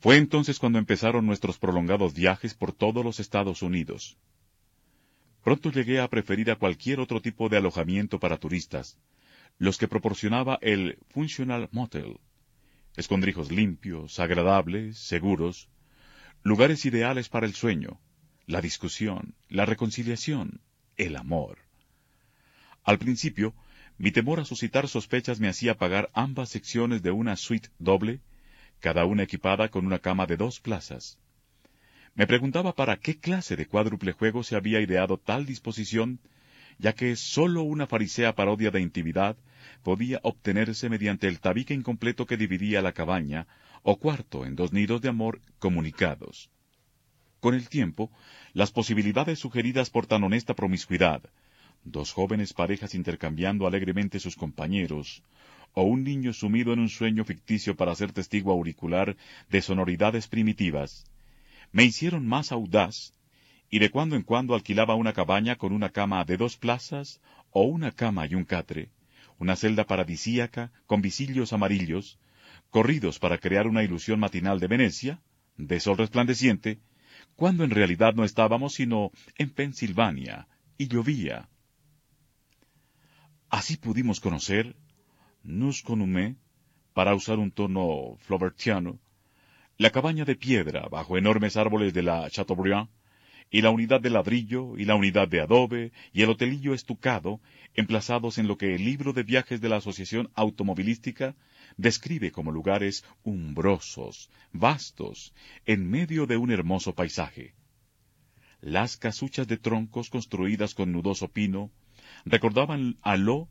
Fue entonces cuando empezaron nuestros prolongados viajes por todos los Estados Unidos. Pronto llegué a preferir a cualquier otro tipo de alojamiento para turistas, los que proporcionaba el Functional Motel. Escondrijos limpios, agradables, seguros, lugares ideales para el sueño, la discusión, la reconciliación, el amor. Al principio, mi temor a suscitar sospechas me hacía pagar ambas secciones de una suite doble cada una equipada con una cama de dos plazas. Me preguntaba para qué clase de cuádruple juego se había ideado tal disposición, ya que sólo una farisea parodia de intimidad podía obtenerse mediante el tabique incompleto que dividía la cabaña, o cuarto en dos nidos de amor comunicados. Con el tiempo, las posibilidades sugeridas por tan honesta promiscuidad, dos jóvenes parejas intercambiando alegremente sus compañeros, o un niño sumido en un sueño ficticio para ser testigo auricular de sonoridades primitivas, me hicieron más audaz, y de cuando en cuando alquilaba una cabaña con una cama de dos plazas, o una cama y un catre, una celda paradisíaca con visillos amarillos, corridos para crear una ilusión matinal de Venecia, de sol resplandeciente, cuando en realidad no estábamos sino en Pensilvania, y llovía. Así pudimos conocer Nus Conumé, para usar un tono flaubertiano, la cabaña de piedra bajo enormes árboles de la Chateaubriand, y la unidad de ladrillo, y la unidad de adobe, y el hotelillo estucado, emplazados en lo que el libro de viajes de la Asociación Automovilística describe como lugares umbrosos, vastos, en medio de un hermoso paisaje. Las casuchas de troncos construidas con nudoso pino recordaban a lo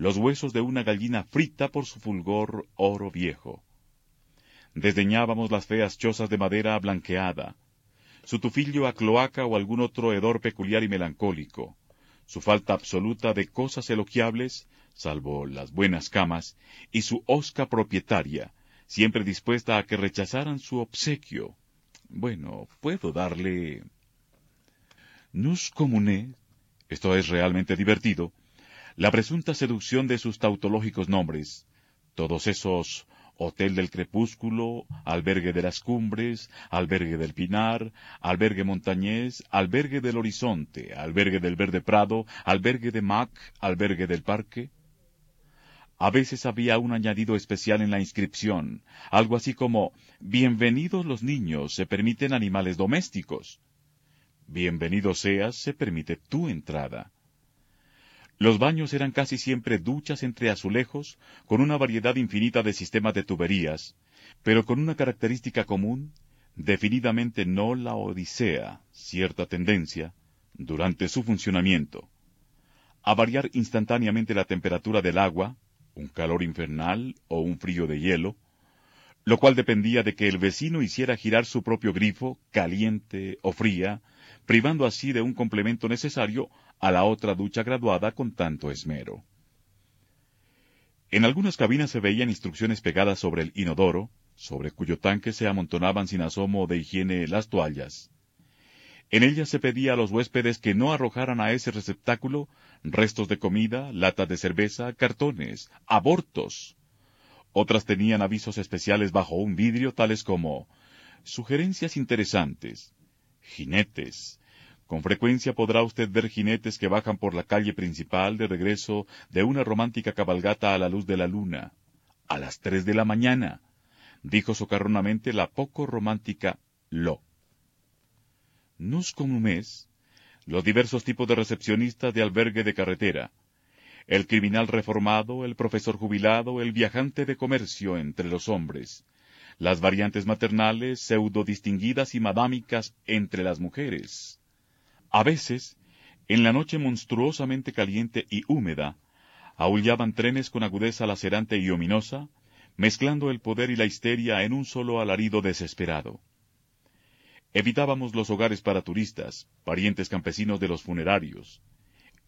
los huesos de una gallina frita por su fulgor oro viejo. Desdeñábamos las feas chozas de madera blanqueada, su tufillo a cloaca o algún otro hedor peculiar y melancólico, su falta absoluta de cosas elogiables, salvo las buenas camas, y su osca propietaria, siempre dispuesta a que rechazaran su obsequio. Bueno, puedo darle... Nus comune, esto es realmente divertido, la presunta seducción de sus tautológicos nombres, todos esos Hotel del Crepúsculo, Albergue de las Cumbres, Albergue del Pinar, Albergue Montañés, Albergue del Horizonte, Albergue del Verde Prado, Albergue de Mac, Albergue del Parque. A veces había un añadido especial en la inscripción, algo así como Bienvenidos los niños, se permiten animales domésticos. Bienvenido seas, se permite tu entrada. Los baños eran casi siempre duchas entre azulejos, con una variedad infinita de sistemas de tuberías, pero con una característica común, definidamente no la odisea, cierta tendencia, durante su funcionamiento, a variar instantáneamente la temperatura del agua, un calor infernal o un frío de hielo, lo cual dependía de que el vecino hiciera girar su propio grifo, caliente o fría, privando así de un complemento necesario a la otra ducha graduada con tanto esmero. En algunas cabinas se veían instrucciones pegadas sobre el inodoro, sobre cuyo tanque se amontonaban sin asomo de higiene las toallas. En ella se pedía a los huéspedes que no arrojaran a ese receptáculo restos de comida, latas de cerveza, cartones, abortos. Otras tenían avisos especiales bajo un vidrio tales como sugerencias interesantes, jinetes. Con frecuencia podrá usted ver jinetes que bajan por la calle principal de regreso de una romántica cabalgata a la luz de la luna, a las tres de la mañana, dijo socarronamente la poco romántica Lo. Nus mes, los diversos tipos de recepcionistas de albergue de carretera, el criminal reformado, el profesor jubilado, el viajante de comercio entre los hombres, las variantes maternales, pseudo distinguidas y madámicas entre las mujeres. A veces, en la noche monstruosamente caliente y húmeda, aullaban trenes con agudeza lacerante y ominosa, mezclando el poder y la histeria en un solo alarido desesperado. Evitábamos los hogares para turistas, parientes campesinos de los funerarios.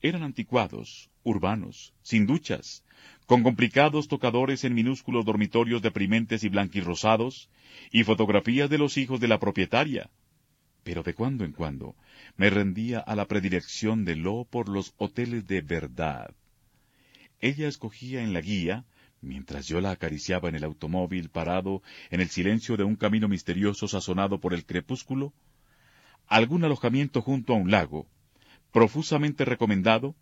Eran anticuados, urbanos, sin duchas, con complicados tocadores en minúsculos dormitorios deprimentes y blanquirrosados, y fotografías de los hijos de la propietaria. Pero de cuando en cuando me rendía a la predilección de Lo por los hoteles de verdad. Ella escogía en la guía, mientras yo la acariciaba en el automóvil parado en el silencio de un camino misterioso sazonado por el crepúsculo, algún alojamiento junto a un lago, profusamente recomendado,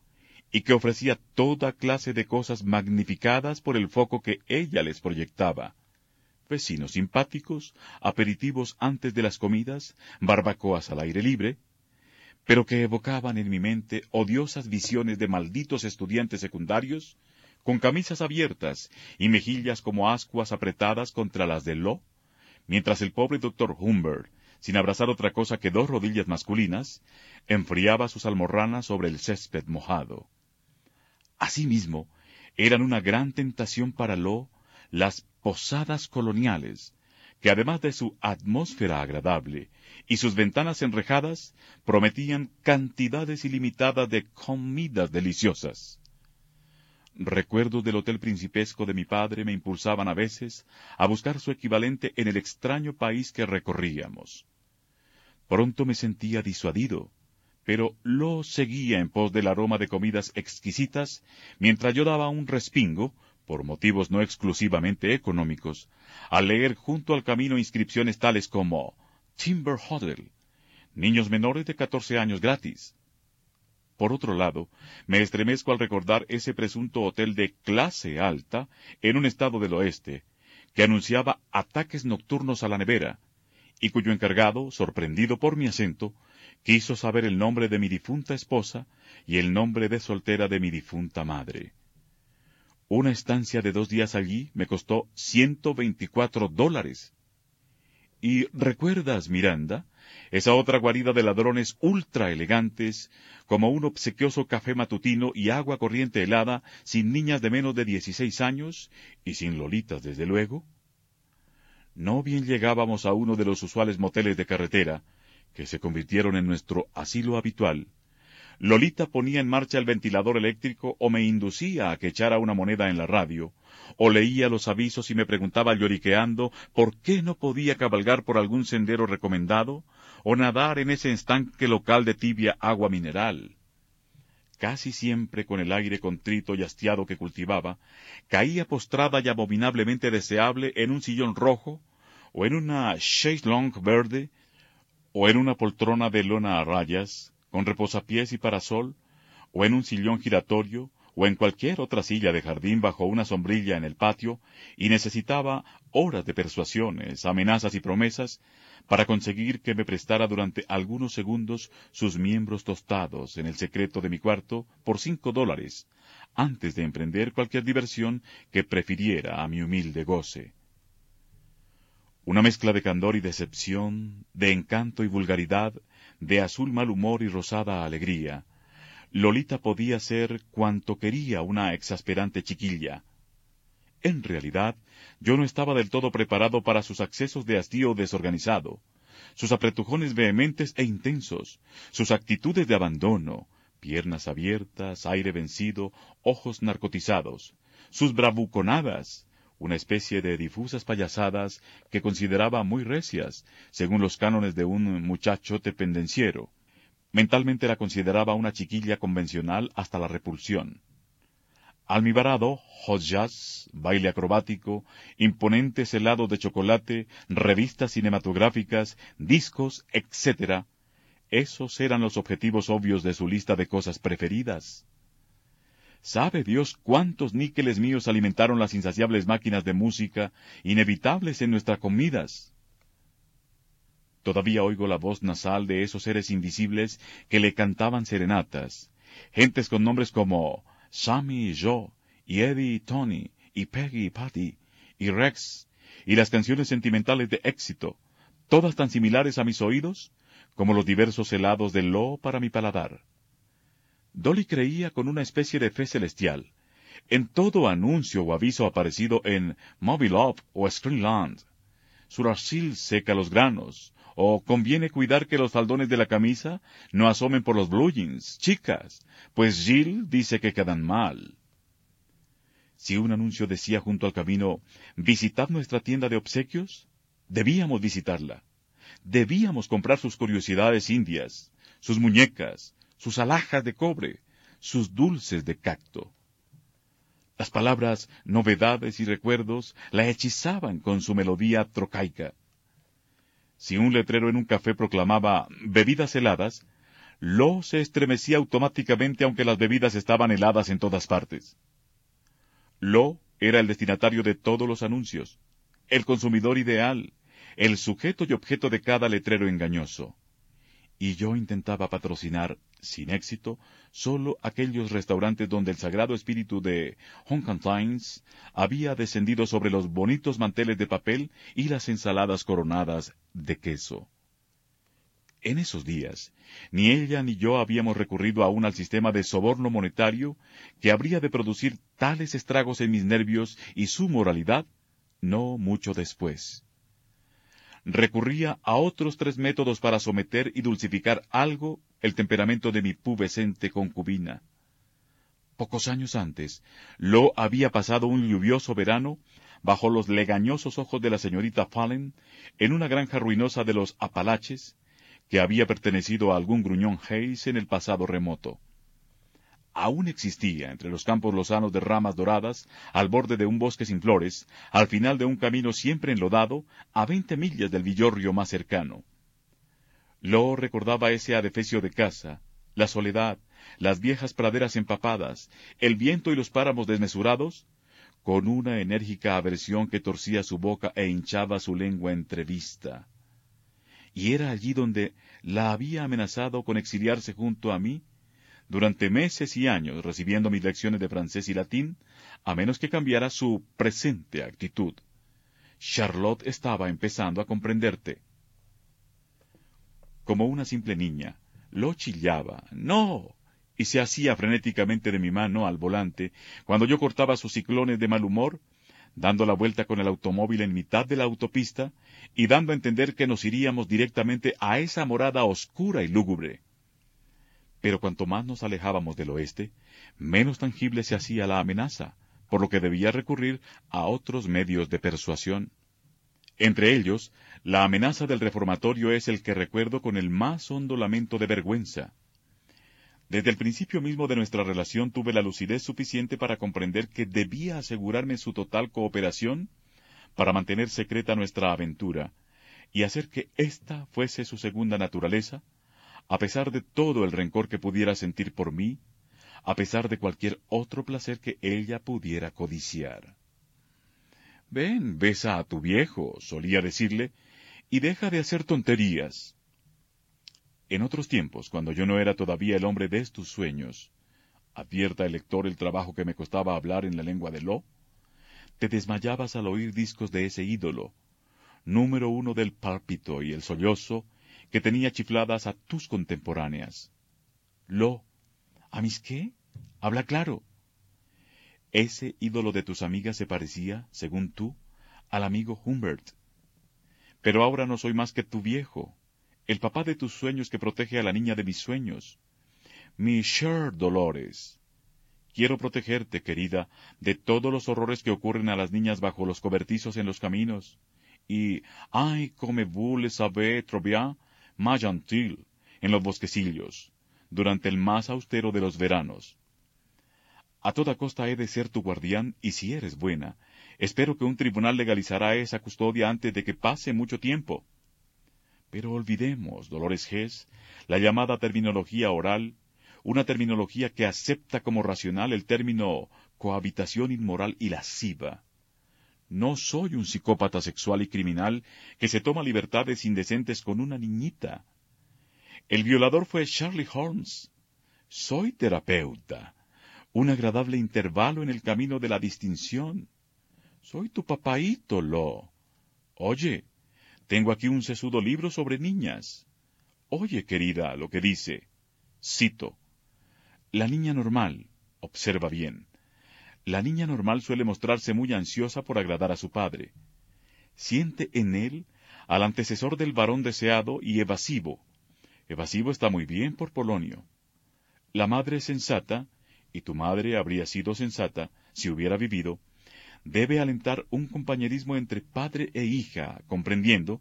y que ofrecía toda clase de cosas magnificadas por el foco que ella les proyectaba. Vecinos simpáticos, aperitivos antes de las comidas, barbacoas al aire libre, pero que evocaban en mi mente odiosas visiones de malditos estudiantes secundarios, con camisas abiertas y mejillas como ascuas apretadas contra las de Lo, mientras el pobre doctor Humbert, sin abrazar otra cosa que dos rodillas masculinas, enfriaba sus almorranas sobre el césped mojado. Asimismo, eran una gran tentación para Lo las posadas coloniales, que además de su atmósfera agradable y sus ventanas enrejadas, prometían cantidades ilimitadas de comidas deliciosas. Recuerdos del hotel principesco de mi padre me impulsaban a veces a buscar su equivalente en el extraño país que recorríamos. Pronto me sentía disuadido, pero lo seguía en pos del aroma de comidas exquisitas, mientras yo daba un respingo, por motivos no exclusivamente económicos, al leer junto al camino inscripciones tales como Timber Hotel, niños menores de catorce años gratis. Por otro lado, me estremezco al recordar ese presunto hotel de clase alta en un estado del oeste, que anunciaba ataques nocturnos a la nevera, y cuyo encargado, sorprendido por mi acento, quiso saber el nombre de mi difunta esposa y el nombre de soltera de mi difunta madre. Una estancia de dos días allí me costó ciento veinticuatro dólares. ¿Y recuerdas, Miranda, esa otra guarida de ladrones ultra elegantes, como un obsequioso café matutino y agua corriente helada, sin niñas de menos de dieciséis años, y sin lolitas, desde luego? No bien llegábamos a uno de los usuales moteles de carretera, que se convirtieron en nuestro asilo habitual, Lolita ponía en marcha el ventilador eléctrico o me inducía a que echara una moneda en la radio, o leía los avisos y me preguntaba lloriqueando por qué no podía cabalgar por algún sendero recomendado, o nadar en ese estanque local de tibia agua mineral. Casi siempre con el aire contrito y hastiado que cultivaba, caía postrada y abominablemente deseable en un sillón rojo, o en una chaise longue verde, o en una poltrona de lona a rayas, con reposapiés y parasol, o en un sillón giratorio, o en cualquier otra silla de jardín bajo una sombrilla en el patio, y necesitaba horas de persuasiones, amenazas y promesas para conseguir que me prestara durante algunos segundos sus miembros tostados en el secreto de mi cuarto por cinco dólares, antes de emprender cualquier diversión que prefiriera a mi humilde goce. Una mezcla de candor y decepción, de encanto y vulgaridad, de azul mal humor y rosada alegría. Lolita podía ser cuanto quería una exasperante chiquilla. En realidad, yo no estaba del todo preparado para sus accesos de hastío desorganizado, sus apretujones vehementes e intensos, sus actitudes de abandono, piernas abiertas, aire vencido, ojos narcotizados, sus bravuconadas, una especie de difusas payasadas que consideraba muy recias, según los cánones de un muchacho dependenciero. Mentalmente la consideraba una chiquilla convencional hasta la repulsión. Almibarado, hot jazz, baile acrobático, imponentes helados de chocolate, revistas cinematográficas, discos, etc. Esos eran los objetivos obvios de su lista de cosas preferidas. ¿Sabe Dios cuántos níqueles míos alimentaron las insaciables máquinas de música, inevitables en nuestras comidas? Todavía oigo la voz nasal de esos seres invisibles que le cantaban serenatas, gentes con nombres como Sammy y Joe, y Eddie y Tony, y Peggy y Patty, y Rex, y las canciones sentimentales de éxito, todas tan similares a mis oídos como los diversos helados de Lo para mi paladar. Dolly creía con una especie de fe celestial en todo anuncio o aviso aparecido en Mobile Up o Screenland. Suracil seca los granos, o conviene cuidar que los faldones de la camisa no asomen por los blue chicas, pues Jill dice que quedan mal. Si un anuncio decía junto al camino, visitad nuestra tienda de obsequios, debíamos visitarla. Debíamos comprar sus curiosidades indias, sus muñecas, sus alhajas de cobre, sus dulces de cacto. Las palabras novedades y recuerdos la hechizaban con su melodía trocaica. Si un letrero en un café proclamaba bebidas heladas, Lo se estremecía automáticamente aunque las bebidas estaban heladas en todas partes. Lo era el destinatario de todos los anuncios, el consumidor ideal, el sujeto y objeto de cada letrero engañoso y yo intentaba patrocinar, sin éxito, solo aquellos restaurantes donde el sagrado espíritu de Honkantines había descendido sobre los bonitos manteles de papel y las ensaladas coronadas de queso. En esos días, ni ella ni yo habíamos recurrido aún al sistema de soborno monetario que habría de producir tales estragos en mis nervios y su moralidad no mucho después recurría a otros tres métodos para someter y dulcificar algo el temperamento de mi pubescente concubina. Pocos años antes, Lo había pasado un lluvioso verano bajo los legañosos ojos de la señorita Fallen en una granja ruinosa de los Apalaches que había pertenecido a algún gruñón Hayes en el pasado remoto aún existía entre los campos lozanos de ramas doradas, al borde de un bosque sin flores, al final de un camino siempre enlodado, a veinte millas del villorrio más cercano. Lo recordaba ese adefesio de casa, la soledad, las viejas praderas empapadas, el viento y los páramos desmesurados, con una enérgica aversión que torcía su boca e hinchaba su lengua entrevista. Y era allí donde la había amenazado con exiliarse junto a mí durante meses y años recibiendo mis lecciones de francés y latín, a menos que cambiara su presente actitud. Charlotte estaba empezando a comprenderte. Como una simple niña, lo chillaba, ¡no! y se hacía frenéticamente de mi mano al volante cuando yo cortaba sus ciclones de mal humor, dando la vuelta con el automóvil en mitad de la autopista y dando a entender que nos iríamos directamente a esa morada oscura y lúgubre. Pero cuanto más nos alejábamos del oeste, menos tangible se hacía la amenaza, por lo que debía recurrir a otros medios de persuasión. Entre ellos, la amenaza del reformatorio es el que recuerdo con el más hondo lamento de vergüenza. Desde el principio mismo de nuestra relación tuve la lucidez suficiente para comprender que debía asegurarme su total cooperación para mantener secreta nuestra aventura y hacer que ésta fuese su segunda naturaleza, a pesar de todo el rencor que pudiera sentir por mí, a pesar de cualquier otro placer que ella pudiera codiciar. Ven, besa a tu viejo, solía decirle, y deja de hacer tonterías. En otros tiempos, cuando yo no era todavía el hombre de tus sueños, advierta el lector el trabajo que me costaba hablar en la lengua de Lo, te desmayabas al oír discos de ese ídolo, número uno del pálpito y el sollozo, que tenía chifladas a tus contemporáneas. Lo, ¿a mis qué? Habla claro. Ese ídolo de tus amigas se parecía, según tú, al amigo Humbert. Pero ahora no soy más que tu viejo, el papá de tus sueños que protege a la niña de mis sueños, mi Cher Dolores. Quiero protegerte, querida, de todos los horrores que ocurren a las niñas bajo los cobertizos en los caminos. Y, ay, como vous le savez trop bien, gentil, en los bosquecillos, durante el más austero de los veranos. A toda costa he de ser tu guardián, y si eres buena, espero que un tribunal legalizará esa custodia antes de que pase mucho tiempo. Pero olvidemos, Dolores Gess, la llamada terminología oral una terminología que acepta como racional el término cohabitación inmoral y lasciva. No soy un psicópata sexual y criminal que se toma libertades indecentes con una niñita. El violador fue Charlie Holmes. Soy terapeuta, un agradable intervalo en el camino de la distinción. Soy tu papaíto, Lo. Oye, tengo aquí un sesudo libro sobre niñas. Oye, querida, lo que dice. Cito. La niña normal, observa bien, la niña normal suele mostrarse muy ansiosa por agradar a su padre. Siente en él al antecesor del varón deseado y evasivo. Evasivo está muy bien por Polonio. La madre sensata, y tu madre habría sido sensata si hubiera vivido, debe alentar un compañerismo entre padre e hija, comprendiendo,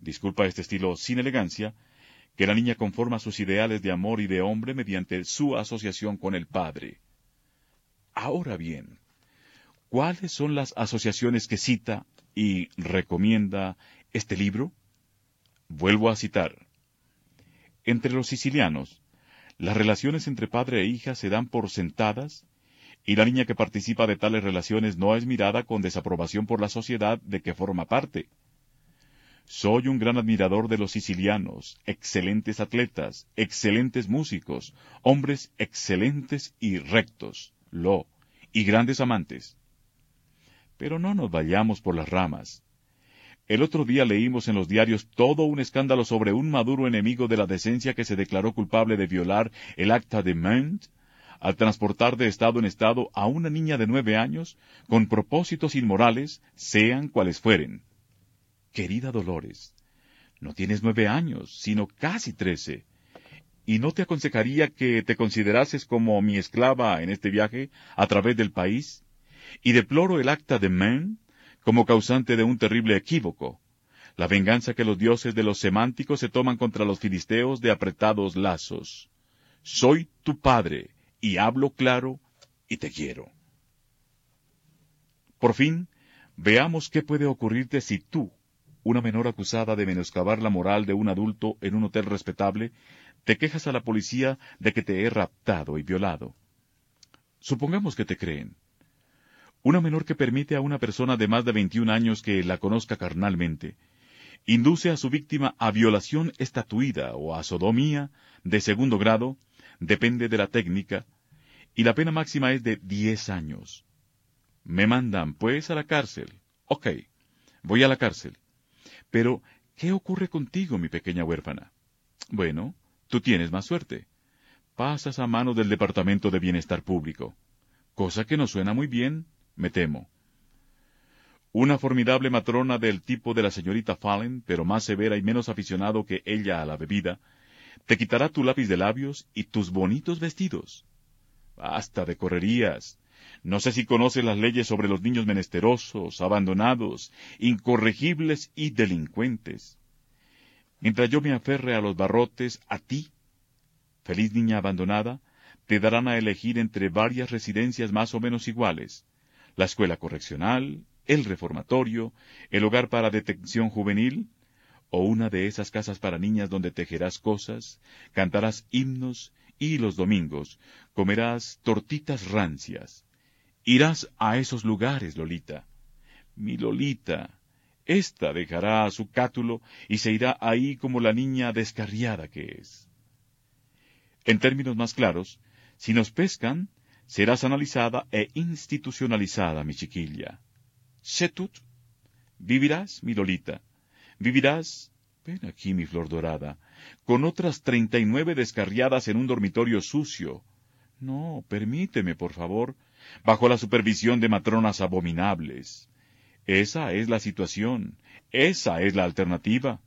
disculpa este estilo sin elegancia, que la niña conforma sus ideales de amor y de hombre mediante su asociación con el Padre. Ahora bien, ¿cuáles son las asociaciones que cita y recomienda este libro? Vuelvo a citar. Entre los sicilianos, las relaciones entre padre e hija se dan por sentadas y la niña que participa de tales relaciones no es mirada con desaprobación por la sociedad de que forma parte. Soy un gran admirador de los sicilianos, excelentes atletas, excelentes músicos, hombres excelentes y rectos, lo, y grandes amantes. Pero no nos vayamos por las ramas. El otro día leímos en los diarios todo un escándalo sobre un maduro enemigo de la decencia que se declaró culpable de violar el acta de Ment al transportar de estado en estado a una niña de nueve años con propósitos inmorales, sean cuales fueren. Querida Dolores, no tienes nueve años, sino casi trece. ¿Y no te aconsejaría que te considerases como mi esclava en este viaje a través del país? Y deploro el acta de Men como causante de un terrible equívoco, la venganza que los dioses de los semánticos se toman contra los filisteos de apretados lazos. Soy tu padre, y hablo claro, y te quiero. Por fin, veamos qué puede ocurrirte si tú, una menor acusada de menoscabar la moral de un adulto en un hotel respetable, te quejas a la policía de que te he raptado y violado. Supongamos que te creen. Una menor que permite a una persona de más de 21 años que la conozca carnalmente, induce a su víctima a violación estatuida o a sodomía de segundo grado, depende de la técnica, y la pena máxima es de 10 años. Me mandan, pues, a la cárcel. Ok, voy a la cárcel. Pero, ¿qué ocurre contigo, mi pequeña huérfana? Bueno, tú tienes más suerte. Pasas a manos del Departamento de Bienestar Público, cosa que no suena muy bien, me temo. Una formidable matrona del tipo de la señorita Fallen, pero más severa y menos aficionado que ella a la bebida, te quitará tu lápiz de labios y tus bonitos vestidos. Basta de correrías. No sé si conoce las leyes sobre los niños menesterosos, abandonados, incorregibles y delincuentes. Mientras yo me aferre a los barrotes, a ti, feliz niña abandonada, te darán a elegir entre varias residencias más o menos iguales, la escuela correccional, el reformatorio, el hogar para detención juvenil, o una de esas casas para niñas donde tejerás cosas, cantarás himnos y los domingos comerás tortitas rancias. Irás a esos lugares, Lolita. Mi Lolita. Esta dejará su cátulo y se irá ahí como la niña descarriada que es. En términos más claros, si nos pescan, serás analizada e institucionalizada, mi chiquilla. Setut, vivirás, mi Lolita. Vivirás, ven aquí, mi flor dorada, con otras treinta y nueve descarriadas en un dormitorio sucio. No, permíteme, por favor, bajo la supervisión de matronas abominables. Esa es la situación, esa es la alternativa.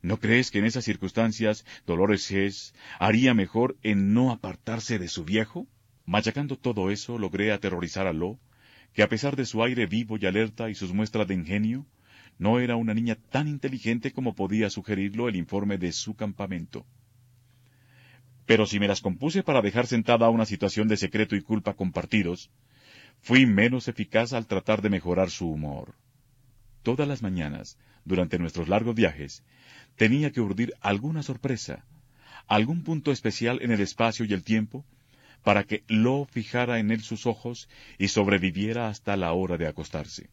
¿No crees que en esas circunstancias Dolores Hess haría mejor en no apartarse de su viejo? Machacando todo eso, logré aterrorizar a Lo, que a pesar de su aire vivo y alerta y sus muestras de ingenio, no era una niña tan inteligente como podía sugerirlo el informe de su campamento. Pero si me las compuse para dejar sentada una situación de secreto y culpa compartidos, fui menos eficaz al tratar de mejorar su humor. Todas las mañanas, durante nuestros largos viajes, tenía que urdir alguna sorpresa, algún punto especial en el espacio y el tiempo, para que Lo fijara en él sus ojos y sobreviviera hasta la hora de acostarse.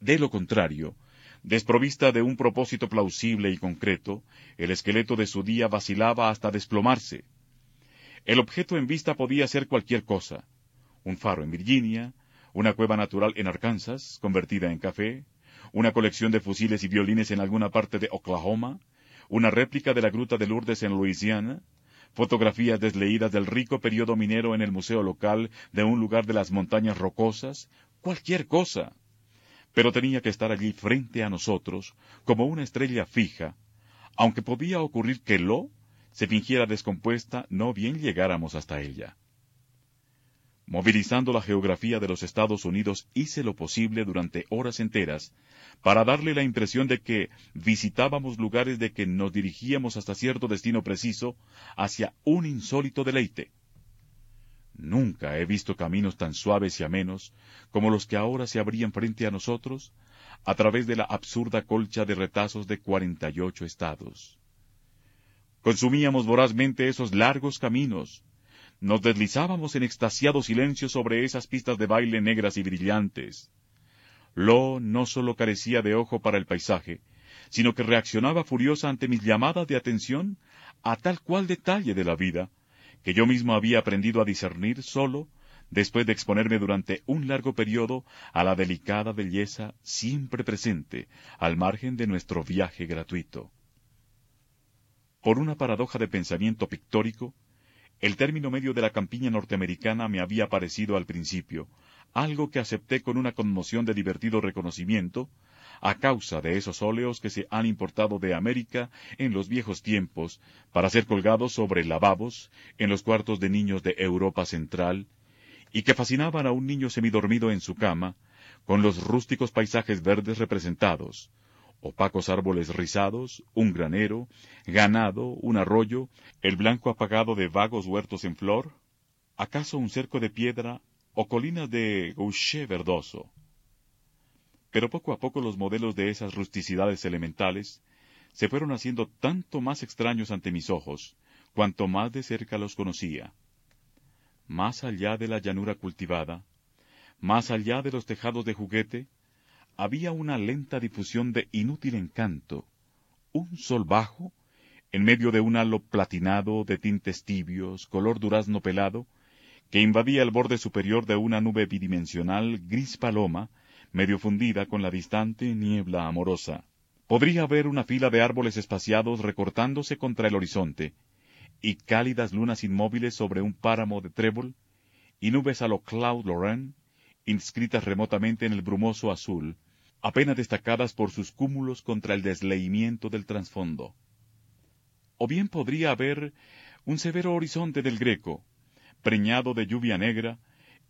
De lo contrario, desprovista de un propósito plausible y concreto, el esqueleto de su día vacilaba hasta desplomarse. El objeto en vista podía ser cualquier cosa, un faro en Virginia, una cueva natural en Arkansas, convertida en café, una colección de fusiles y violines en alguna parte de Oklahoma, una réplica de la gruta de Lourdes en Louisiana, fotografías desleídas del rico periodo minero en el museo local de un lugar de las montañas rocosas, cualquier cosa. Pero tenía que estar allí frente a nosotros, como una estrella fija, aunque podía ocurrir que lo se fingiera descompuesta, no bien llegáramos hasta ella. Movilizando la geografía de los Estados Unidos, hice lo posible durante horas enteras para darle la impresión de que visitábamos lugares de que nos dirigíamos hasta cierto destino preciso, hacia un insólito deleite. Nunca he visto caminos tan suaves y amenos como los que ahora se abrían frente a nosotros a través de la absurda colcha de retazos de cuarenta y ocho estados. Consumíamos vorazmente esos largos caminos, nos deslizábamos en extasiado silencio sobre esas pistas de baile negras y brillantes. Lo no sólo carecía de ojo para el paisaje, sino que reaccionaba furiosa ante mis llamadas de atención a tal cual detalle de la vida, que yo mismo había aprendido a discernir solo después de exponerme durante un largo periodo a la delicada belleza siempre presente al margen de nuestro viaje gratuito. Por una paradoja de pensamiento pictórico, el término medio de la campiña norteamericana me había parecido al principio, algo que acepté con una conmoción de divertido reconocimiento, a causa de esos óleos que se han importado de América en los viejos tiempos para ser colgados sobre lavabos en los cuartos de niños de Europa Central, y que fascinaban a un niño semidormido en su cama, con los rústicos paisajes verdes representados, opacos árboles rizados, un granero, ganado, un arroyo, el blanco apagado de vagos huertos en flor, acaso un cerco de piedra o colinas de goucher verdoso. Pero poco a poco los modelos de esas rusticidades elementales se fueron haciendo tanto más extraños ante mis ojos, cuanto más de cerca los conocía. Más allá de la llanura cultivada, más allá de los tejados de juguete, había una lenta difusión de inútil encanto, un sol bajo, en medio de un halo platinado de tintes tibios, color durazno pelado, que invadía el borde superior de una nube bidimensional gris paloma, medio fundida con la distante niebla amorosa. Podría haber una fila de árboles espaciados recortándose contra el horizonte, y cálidas lunas inmóviles sobre un páramo de trébol, y nubes a lo Claude Lorraine, inscritas remotamente en el brumoso azul, apenas destacadas por sus cúmulos contra el desleimiento del trasfondo. O bien podría haber un severo horizonte del Greco, preñado de lluvia negra,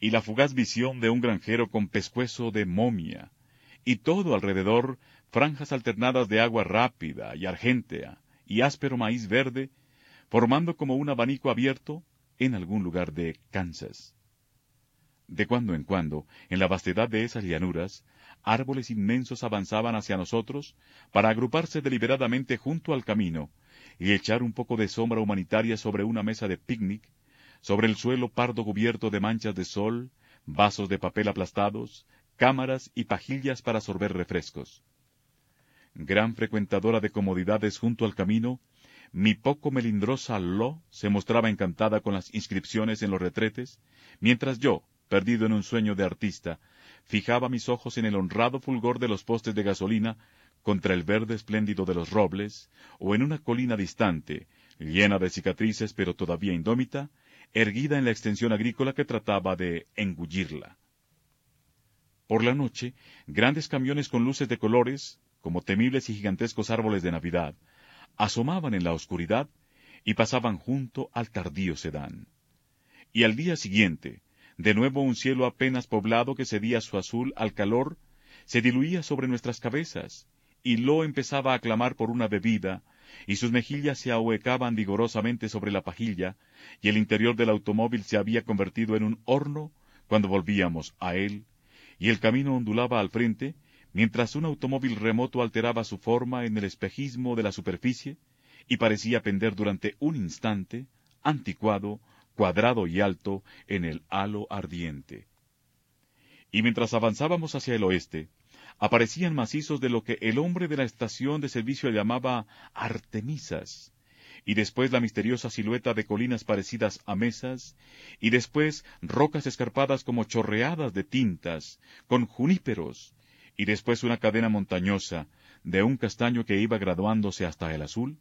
y la fugaz visión de un granjero con pescuezo de momia, y todo alrededor franjas alternadas de agua rápida y argéntea, y áspero maíz verde, formando como un abanico abierto en algún lugar de Kansas. De cuando en cuando, en la vastedad de esas llanuras, árboles inmensos avanzaban hacia nosotros para agruparse deliberadamente junto al camino y echar un poco de sombra humanitaria sobre una mesa de picnic, sobre el suelo pardo cubierto de manchas de sol, vasos de papel aplastados, cámaras y pajillas para sorber refrescos. Gran frecuentadora de comodidades junto al camino, mi poco melindrosa Lo se mostraba encantada con las inscripciones en los retretes, mientras yo, perdido en un sueño de artista, fijaba mis ojos en el honrado fulgor de los postes de gasolina contra el verde espléndido de los robles, o en una colina distante, llena de cicatrices pero todavía indómita, erguida en la extensión agrícola que trataba de engullirla. Por la noche, grandes camiones con luces de colores, como temibles y gigantescos árboles de Navidad, asomaban en la oscuridad y pasaban junto al tardío sedán. y al día siguiente, de nuevo un cielo apenas poblado que cedía su azul al calor, se diluía sobre nuestras cabezas, y Lo empezaba a clamar por una bebida, y sus mejillas se ahuecaban vigorosamente sobre la pajilla, y el interior del automóvil se había convertido en un horno cuando volvíamos a él, y el camino ondulaba al frente, mientras un automóvil remoto alteraba su forma en el espejismo de la superficie, y parecía pender durante un instante, anticuado, cuadrado y alto, en el halo ardiente. Y mientras avanzábamos hacia el oeste, aparecían macizos de lo que el hombre de la estación de servicio llamaba Artemisas, y después la misteriosa silueta de colinas parecidas a mesas, y después rocas escarpadas como chorreadas de tintas, con juníperos, y después una cadena montañosa de un castaño que iba graduándose hasta el azul,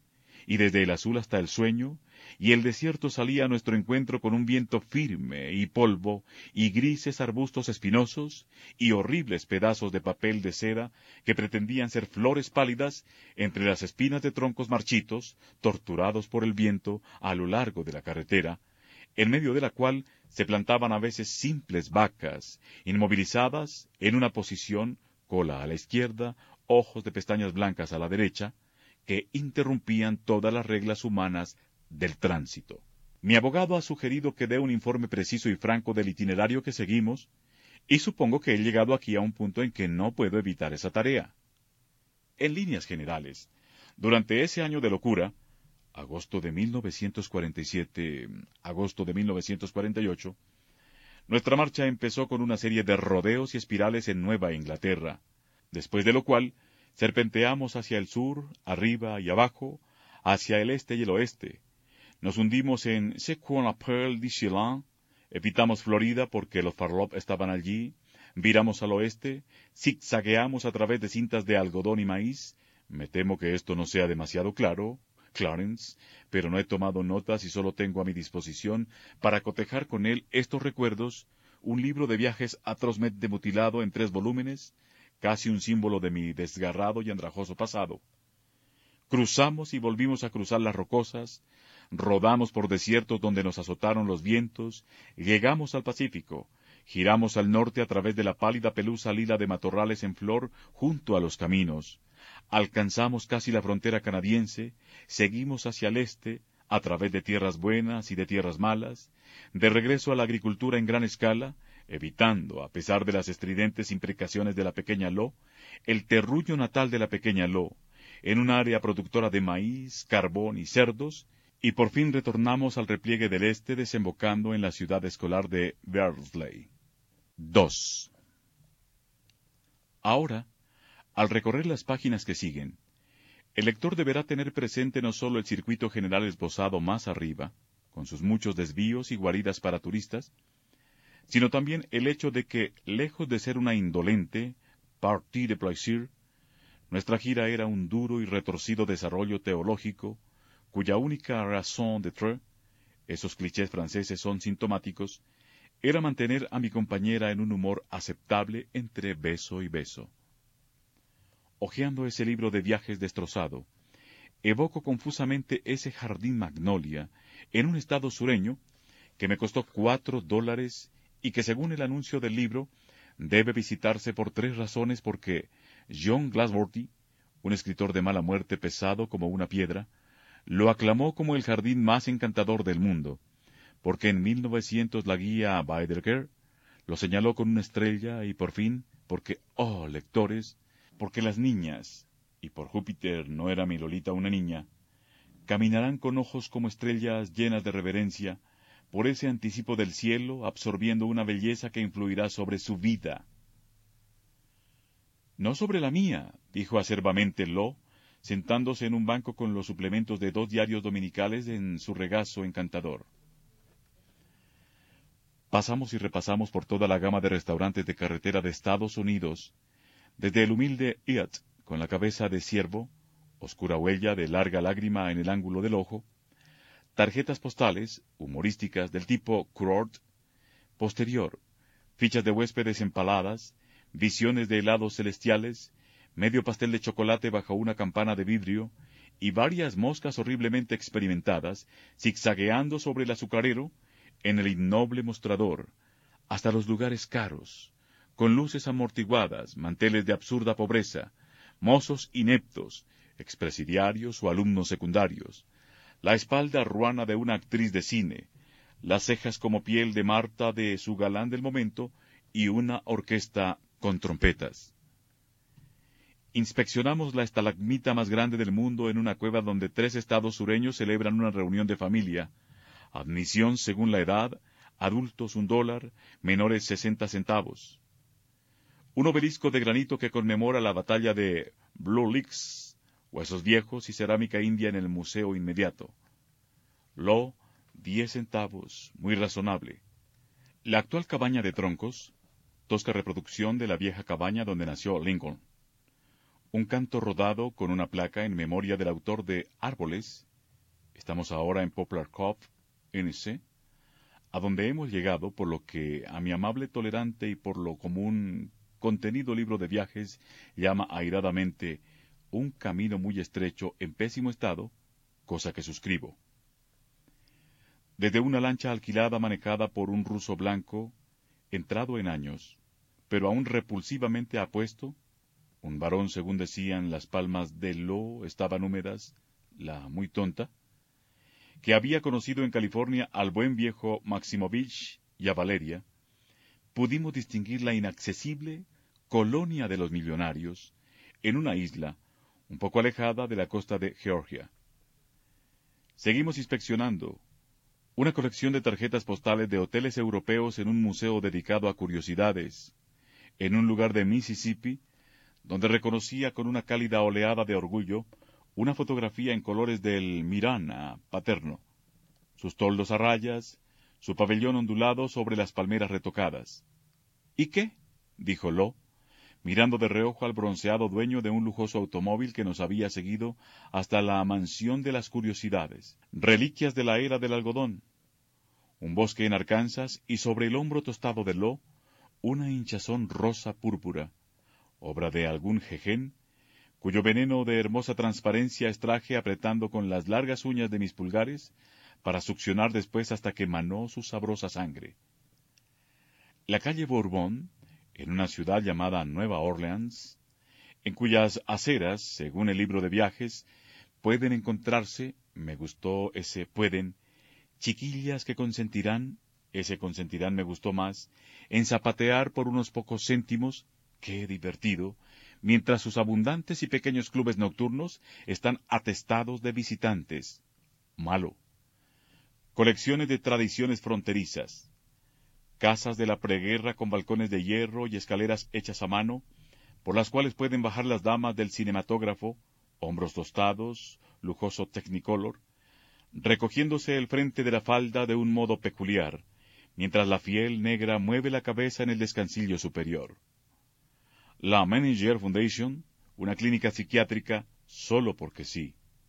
y desde el azul hasta el sueño, y el desierto salía a nuestro encuentro con un viento firme y polvo, y grises arbustos espinosos, y horribles pedazos de papel de seda que pretendían ser flores pálidas entre las espinas de troncos marchitos, torturados por el viento a lo largo de la carretera, en medio de la cual se plantaban a veces simples vacas, inmovilizadas en una posición, cola a la izquierda, ojos de pestañas blancas a la derecha, que interrumpían todas las reglas humanas del tránsito. Mi abogado ha sugerido que dé un informe preciso y franco del itinerario que seguimos, y supongo que he llegado aquí a un punto en que no puedo evitar esa tarea. En líneas generales, durante ese año de locura, agosto de 1947, agosto de 1948, nuestra marcha empezó con una serie de rodeos y espirales en Nueva Inglaterra, después de lo cual Serpenteamos hacia el sur, arriba y abajo, hacia el este y el oeste. Nos hundimos en Ce qu'on appelle evitamos Florida porque los Farlop estaban allí, viramos al oeste, zigzagueamos a través de cintas de algodón y maíz. Me temo que esto no sea demasiado claro, Clarence, pero no he tomado notas y solo tengo a mi disposición para cotejar con él estos recuerdos, un libro de viajes atrozmente mutilado en tres volúmenes, casi un símbolo de mi desgarrado y andrajoso pasado. Cruzamos y volvimos a cruzar las rocosas, rodamos por desiertos donde nos azotaron los vientos, llegamos al Pacífico, giramos al norte a través de la pálida pelusa lila de matorrales en flor junto a los caminos, alcanzamos casi la frontera canadiense, seguimos hacia el este, a través de tierras buenas y de tierras malas, de regreso a la agricultura en gran escala, evitando, a pesar de las estridentes imprecaciones de la pequeña Lo, el terruño natal de la pequeña Lo, en un área productora de maíz, carbón y cerdos, y por fin retornamos al repliegue del este desembocando en la ciudad escolar de Berkeley. 2. Ahora, al recorrer las páginas que siguen, el lector deberá tener presente no solo el circuito general esbozado más arriba, con sus muchos desvíos y guaridas para turistas, sino también el hecho de que, lejos de ser una indolente partie de plaisir, nuestra gira era un duro y retorcido desarrollo teológico, cuya única raison d'être, esos clichés franceses son sintomáticos, era mantener a mi compañera en un humor aceptable entre beso y beso. Ojeando ese libro de viajes destrozado, evoco confusamente ese jardín magnolia en un estado sureño que me costó cuatro dólares y que según el anuncio del libro debe visitarse por tres razones porque John Glassworthy, un escritor de mala muerte pesado como una piedra, lo aclamó como el jardín más encantador del mundo, porque en 1900 la guía Baedeker lo señaló con una estrella y por fin, porque, oh, lectores, porque las niñas, y por Júpiter no era mi Lolita una niña, caminarán con ojos como estrellas llenas de reverencia, por ese anticipo del cielo, absorbiendo una belleza que influirá sobre su vida. No sobre la mía, dijo acerbamente Lo, sentándose en un banco con los suplementos de dos diarios dominicales en su regazo encantador. Pasamos y repasamos por toda la gama de restaurantes de carretera de Estados Unidos, desde el humilde Iat, con la cabeza de ciervo, oscura huella de larga lágrima en el ángulo del ojo, tarjetas postales, humorísticas del tipo Court, posterior, fichas de huéspedes empaladas, visiones de helados celestiales, medio pastel de chocolate bajo una campana de vidrio, y varias moscas horriblemente experimentadas, zigzagueando sobre el azucarero, en el innoble mostrador, hasta los lugares caros, con luces amortiguadas, manteles de absurda pobreza, mozos ineptos, expresidiarios o alumnos secundarios, la espalda ruana de una actriz de cine, las cejas como piel de Marta de su galán del momento y una orquesta con trompetas. Inspeccionamos la estalagmita más grande del mundo en una cueva donde tres estados sureños celebran una reunión de familia. Admisión según la edad, adultos un dólar, menores sesenta centavos. Un obelisco de granito que conmemora la batalla de Blue Licks, huesos viejos y cerámica india en el museo inmediato. Lo, diez centavos, muy razonable. La actual cabaña de troncos, tosca reproducción de la vieja cabaña donde nació Lincoln un canto rodado con una placa en memoria del autor de Árboles. Estamos ahora en Poplar Cove, NC, a donde hemos llegado por lo que a mi amable tolerante y por lo común contenido libro de viajes llama airadamente un camino muy estrecho en pésimo estado, cosa que suscribo. Desde una lancha alquilada manejada por un ruso blanco, entrado en años, pero aún repulsivamente apuesto, un varón, según decían, las palmas de Lo estaban húmedas, la muy tonta, que había conocido en California al buen viejo Maximovich y a Valeria, pudimos distinguir la inaccesible colonia de los millonarios en una isla un poco alejada de la costa de Georgia. Seguimos inspeccionando una colección de tarjetas postales de hoteles europeos en un museo dedicado a curiosidades, en un lugar de Mississippi donde reconocía con una cálida oleada de orgullo una fotografía en colores del Mirana paterno, sus toldos a rayas, su pabellón ondulado sobre las palmeras retocadas. ¿Y qué? dijo Lo, mirando de reojo al bronceado dueño de un lujoso automóvil que nos había seguido hasta la mansión de las curiosidades, reliquias de la era del algodón. Un bosque en Arkansas y sobre el hombro tostado de Lo, una hinchazón rosa púrpura, obra de algún jején, cuyo veneno de hermosa transparencia extraje apretando con las largas uñas de mis pulgares, para succionar después hasta que manó su sabrosa sangre. La calle Bourbon, en una ciudad llamada Nueva Orleans, en cuyas aceras, según el libro de viajes, pueden encontrarse, me gustó ese pueden, chiquillas que consentirán, ese consentirán me gustó más, en zapatear por unos pocos céntimos Qué divertido, mientras sus abundantes y pequeños clubes nocturnos están atestados de visitantes. Malo. Colecciones de tradiciones fronterizas. Casas de la preguerra con balcones de hierro y escaleras hechas a mano, por las cuales pueden bajar las damas del cinematógrafo, hombros tostados, lujoso technicolor, recogiéndose el frente de la falda de un modo peculiar, mientras la fiel negra mueve la cabeza en el descansillo superior la Manager Foundation, una clínica psiquiátrica solo porque sí.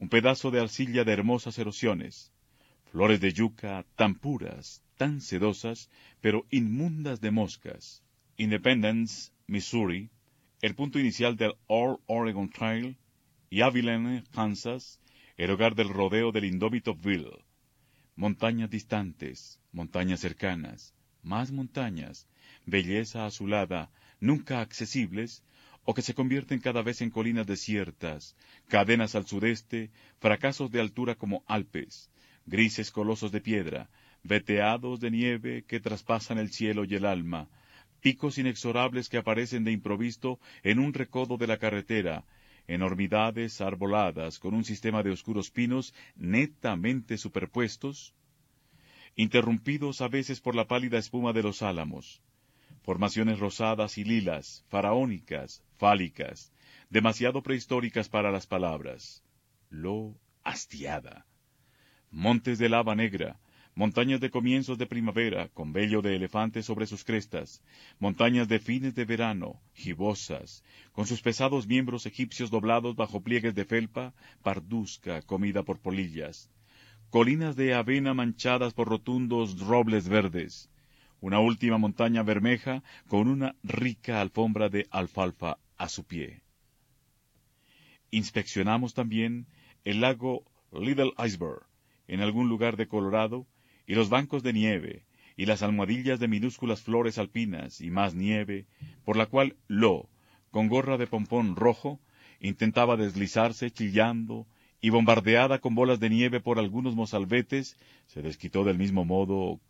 un pedazo de arcilla de hermosas erosiones, flores de yuca tan puras, tan sedosas, pero inmundas de moscas. Independence, Missouri, el punto inicial del All Oregon Trail, y Abilene, Kansas, el hogar del rodeo del indómito Bill. Montañas distantes, montañas cercanas, más montañas, belleza azulada, nunca accesibles, o que se convierten cada vez en colinas desiertas, cadenas al sudeste, fracasos de altura como Alpes, grises colosos de piedra, veteados de nieve que traspasan el cielo y el alma, picos inexorables que aparecen de improviso en un recodo de la carretera, enormidades arboladas con un sistema de oscuros pinos netamente superpuestos, interrumpidos a veces por la pálida espuma de los álamos, formaciones rosadas y lilas, faraónicas, fálicas, demasiado prehistóricas para las palabras. Lo hastiada. Montes de lava negra, montañas de comienzos de primavera, con vello de elefante sobre sus crestas, montañas de fines de verano, gibosas, con sus pesados miembros egipcios doblados bajo pliegues de felpa, parduzca comida por polillas, colinas de avena manchadas por rotundos robles verdes, una última montaña bermeja con una rica alfombra de alfalfa a su pie. Inspeccionamos también el lago Little Iceberg, en algún lugar de Colorado, y los bancos de nieve, y las almohadillas de minúsculas flores alpinas, y más nieve, por la cual Lo, con gorra de pompón rojo, intentaba deslizarse chillando, y bombardeada con bolas de nieve por algunos mozalbetes, se desquitó del mismo modo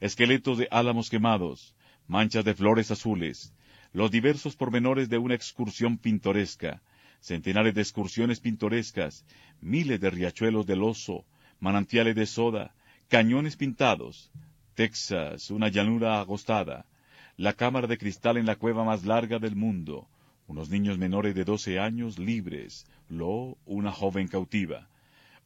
esqueletos de álamos quemados, manchas de flores azules, los diversos pormenores de una excursión pintoresca, centenares de excursiones pintorescas, miles de riachuelos del oso, manantiales de soda, cañones pintados, Texas, una llanura agostada, la cámara de cristal en la cueva más larga del mundo, unos niños menores de doce años libres, Lo, una joven cautiva,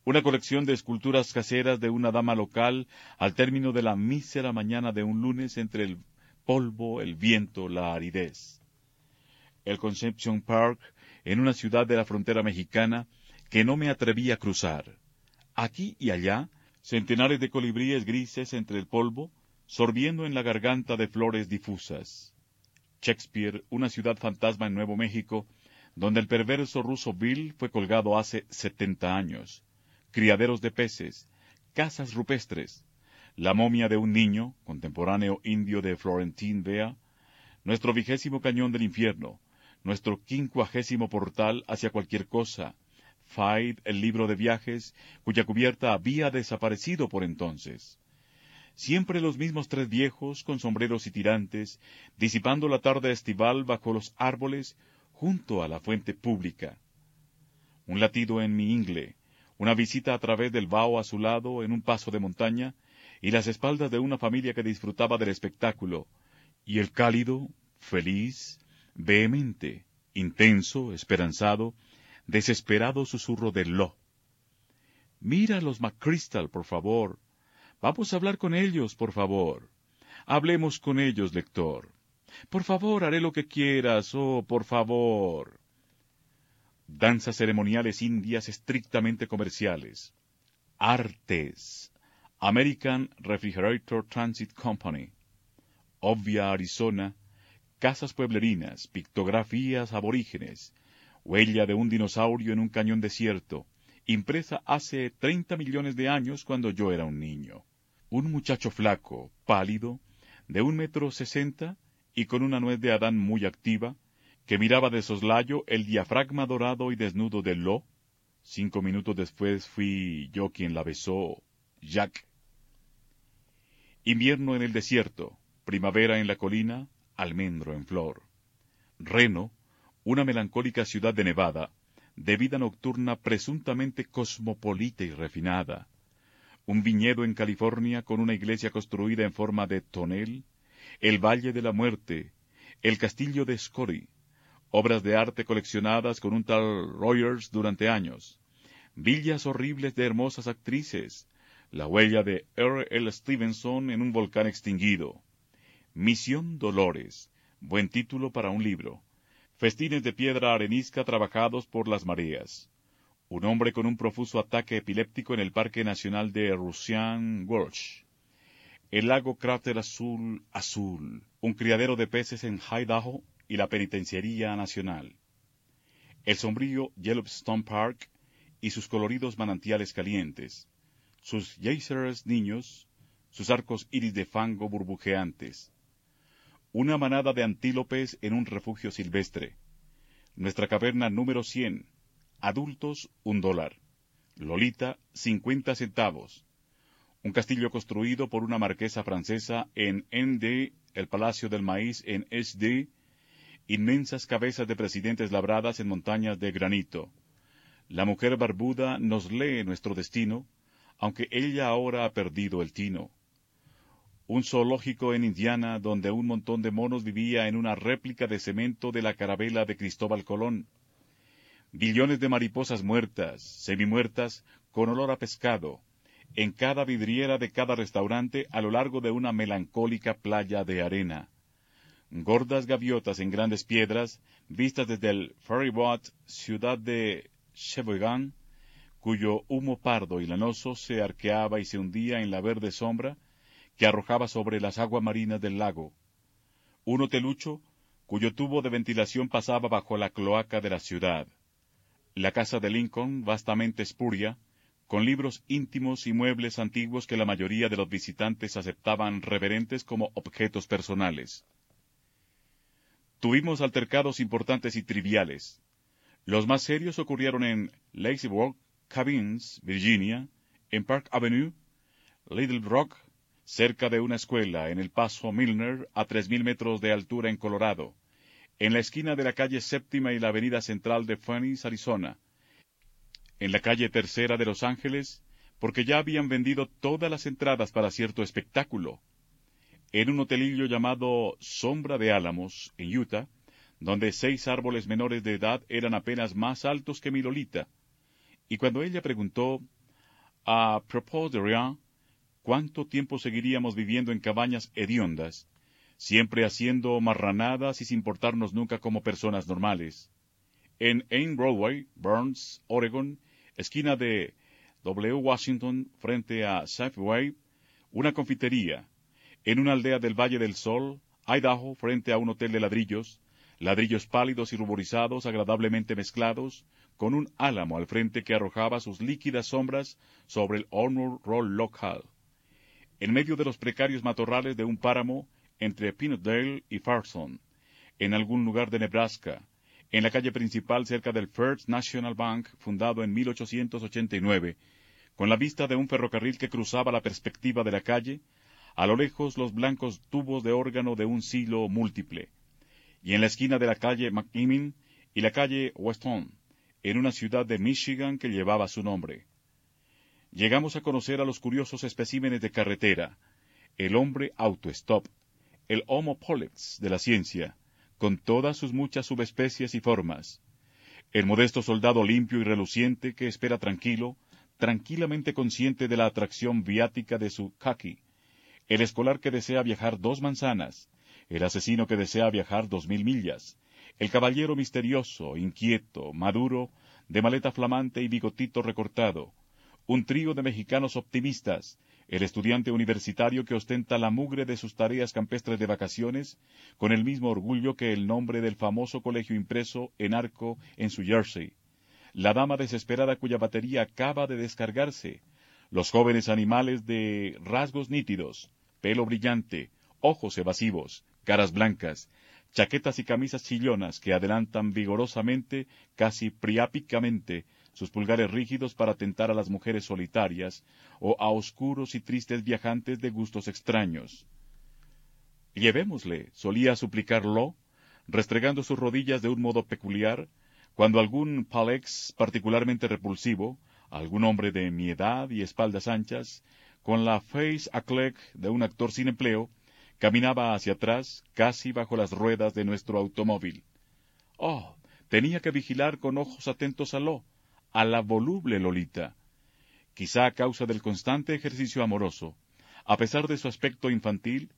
una colección de esculturas caseras de una dama local al término de la mísera mañana de un lunes entre el polvo, el viento, la aridez. El Conception Park, en una ciudad de la frontera mexicana, que no me atreví a cruzar. Aquí y allá, centenares de colibríes grises entre el polvo, sorbiendo en la garganta de flores difusas. Shakespeare, una ciudad fantasma en Nuevo México, donde el perverso ruso Bill fue colgado hace setenta años. Criaderos de peces, casas rupestres, la momia de un niño, contemporáneo indio de Florentín Vea, nuestro vigésimo cañón del infierno, nuestro quincuagésimo portal hacia cualquier cosa, Faid, el libro de viajes, cuya cubierta había desaparecido por entonces. Siempre los mismos tres viejos, con sombreros y tirantes, disipando la tarde estival bajo los árboles, junto a la fuente pública. Un latido en mi ingle, una visita a través del vaho azulado en un paso de montaña, y las espaldas de una familia que disfrutaba del espectáculo, y el cálido, feliz, vehemente, intenso, esperanzado, desesperado susurro de Lo. Mira a los McChrystal, por favor. Vamos a hablar con ellos, por favor. Hablemos con ellos, lector. Por favor, haré lo que quieras, oh, por favor. Danzas ceremoniales indias estrictamente comerciales. Artes. American Refrigerator Transit Company. Obvia Arizona. Casas pueblerinas, pictografías aborígenes, huella de un dinosaurio en un cañón desierto, impresa hace treinta millones de años cuando yo era un niño. Un muchacho flaco, pálido, de un metro sesenta y con una nuez de Adán muy activa, que miraba de soslayo el diafragma dorado y desnudo de Lo. Cinco minutos después fui yo quien la besó, Jack. Invierno en el desierto, primavera en la colina, almendro en flor. Reno, una melancólica ciudad de Nevada, de vida nocturna presuntamente cosmopolita y refinada, un viñedo en California con una iglesia construida en forma de tonel, el Valle de la Muerte, el castillo de Scotty, obras de arte coleccionadas con un tal Rogers durante años, villas horribles de hermosas actrices, la huella de R. L. Stevenson en un volcán extinguido, Misión Dolores, buen título para un libro, festines de piedra arenisca trabajados por las mareas. Un hombre con un profuso ataque epiléptico en el Parque Nacional de Russian Gorge. El lago Cráter Azul Azul, un criadero de peces en Idaho y la Penitenciaría Nacional. El sombrío Yellowstone Park y sus coloridos manantiales calientes, sus geysers niños, sus arcos iris de fango burbujeantes, una manada de antílopes en un refugio silvestre. Nuestra caverna número 100. Adultos, un dólar. Lolita, 50 centavos. Un castillo construido por una marquesa francesa en ND, el Palacio del Maíz en SD, inmensas cabezas de presidentes labradas en montañas de granito. La mujer barbuda nos lee nuestro destino, aunque ella ahora ha perdido el tino un zoológico en Indiana donde un montón de monos vivía en una réplica de cemento de la carabela de Cristóbal Colón. Billones de mariposas muertas, semimuertas, con olor a pescado, en cada vidriera de cada restaurante a lo largo de una melancólica playa de arena. Gordas gaviotas en grandes piedras, vistas desde el ferryboat ciudad de Sheboygan, cuyo humo pardo y lanoso se arqueaba y se hundía en la verde sombra que arrojaba sobre las aguas marinas del lago. Un hotelucho cuyo tubo de ventilación pasaba bajo la cloaca de la ciudad. La casa de Lincoln, vastamente espuria, con libros íntimos y muebles antiguos que la mayoría de los visitantes aceptaban reverentes como objetos personales. Tuvimos altercados importantes y triviales. Los más serios ocurrieron en Lazy Cabins, Virginia, en Park Avenue, Little Rock, cerca de una escuela, en el Paso Milner, a tres mil metros de altura en Colorado, en la esquina de la calle Séptima y la avenida central de Phoenix, Arizona, en la calle Tercera de Los Ángeles, porque ya habían vendido todas las entradas para cierto espectáculo, en un hotelillo llamado Sombra de Álamos, en Utah, donde seis árboles menores de edad eran apenas más altos que mi Lolita, y cuando ella preguntó, a propos de rien, cuánto tiempo seguiríamos viviendo en cabañas hediondas, siempre haciendo marranadas y sin portarnos nunca como personas normales. En Ain Broadway, Burns, Oregon, esquina de W. Washington, frente a Safeway, una confitería. En una aldea del Valle del Sol, Idaho, frente a un hotel de ladrillos, ladrillos pálidos y ruborizados agradablemente mezclados, con un álamo al frente que arrojaba sus líquidas sombras sobre el Honor Roll Local. En medio de los precarios matorrales de un páramo entre Peanutdale y Farson, en algún lugar de Nebraska, en la calle principal cerca del First National Bank, fundado en 1889, con la vista de un ferrocarril que cruzaba la perspectiva de la calle, a lo lejos los blancos tubos de órgano de un silo múltiple, y en la esquina de la calle McKimmon y la calle Weston, en una ciudad de Michigan que llevaba su nombre. Llegamos a conocer a los curiosos especímenes de carretera, el hombre autostop, el Homo polex de la ciencia, con todas sus muchas subespecies y formas, el modesto soldado limpio y reluciente que espera tranquilo, tranquilamente consciente de la atracción viática de su kaki, el escolar que desea viajar dos manzanas, el asesino que desea viajar dos mil millas, el caballero misterioso, inquieto, maduro, de maleta flamante y bigotito recortado, un trío de mexicanos optimistas, el estudiante universitario que ostenta la mugre de sus tareas campestres de vacaciones, con el mismo orgullo que el nombre del famoso colegio impreso en arco en su jersey, la dama desesperada cuya batería acaba de descargarse, los jóvenes animales de rasgos nítidos, pelo brillante, ojos evasivos, caras blancas, chaquetas y camisas chillonas que adelantan vigorosamente, casi priápicamente, sus pulgares rígidos para tentar a las mujeres solitarias o a oscuros y tristes viajantes de gustos extraños. Llevémosle, solía suplicarlo, restregando sus rodillas de un modo peculiar, cuando algún palex particularmente repulsivo, algún hombre de mi edad y espaldas anchas, con la face aclec de un actor sin empleo, Caminaba hacia atrás, casi bajo las ruedas de nuestro automóvil. Oh, tenía que vigilar con ojos atentos a Lo, a la voluble Lolita. Quizá a causa del constante ejercicio amoroso, a pesar de su aspecto infantil,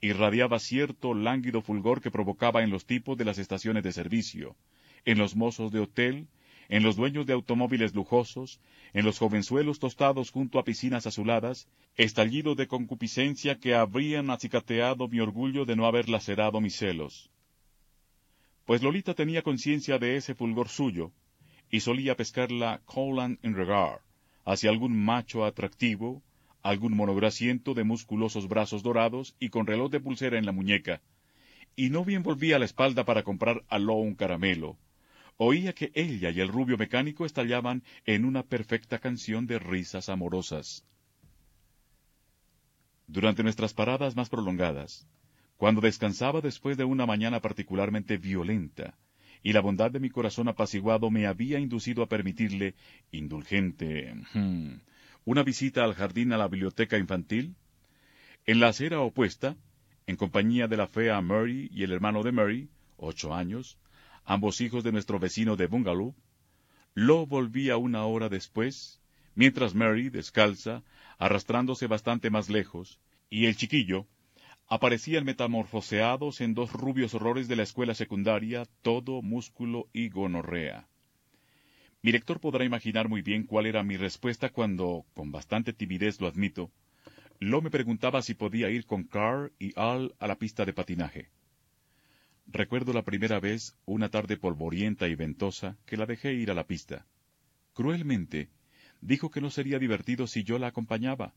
irradiaba cierto lánguido fulgor que provocaba en los tipos de las estaciones de servicio, en los mozos de hotel, en los dueños de automóviles lujosos, en los jovenzuelos tostados junto a piscinas azuladas, estallido de concupiscencia que habrían acicateado mi orgullo de no haber lacerado mis celos. Pues Lolita tenía conciencia de ese fulgor suyo, y solía pescarla Colland en regard, hacia algún macho atractivo, algún monograciento de musculosos brazos dorados y con reloj de pulsera en la muñeca, y no bien volvía la espalda para comprar a Lo un caramelo, oía que ella y el rubio mecánico estallaban en una perfecta canción de risas amorosas. Durante nuestras paradas más prolongadas, cuando descansaba después de una mañana particularmente violenta, y la bondad de mi corazón apaciguado me había inducido a permitirle, indulgente, hmm, una visita al jardín a la biblioteca infantil, en la acera opuesta, en compañía de la fea Mary y el hermano de Mary, ocho años, ambos hijos de nuestro vecino de Bungalow, Lo volvía una hora después, mientras Mary, descalza, arrastrándose bastante más lejos, y el chiquillo, aparecían metamorfoseados en dos rubios horrores de la escuela secundaria, todo músculo y gonorrea. Mi lector podrá imaginar muy bien cuál era mi respuesta cuando, con bastante timidez lo admito, Lo me preguntaba si podía ir con Carr y Al a la pista de patinaje. Recuerdo la primera vez, una tarde polvorienta y ventosa, que la dejé ir a la pista. Cruelmente, dijo que no sería divertido si yo la acompañaba,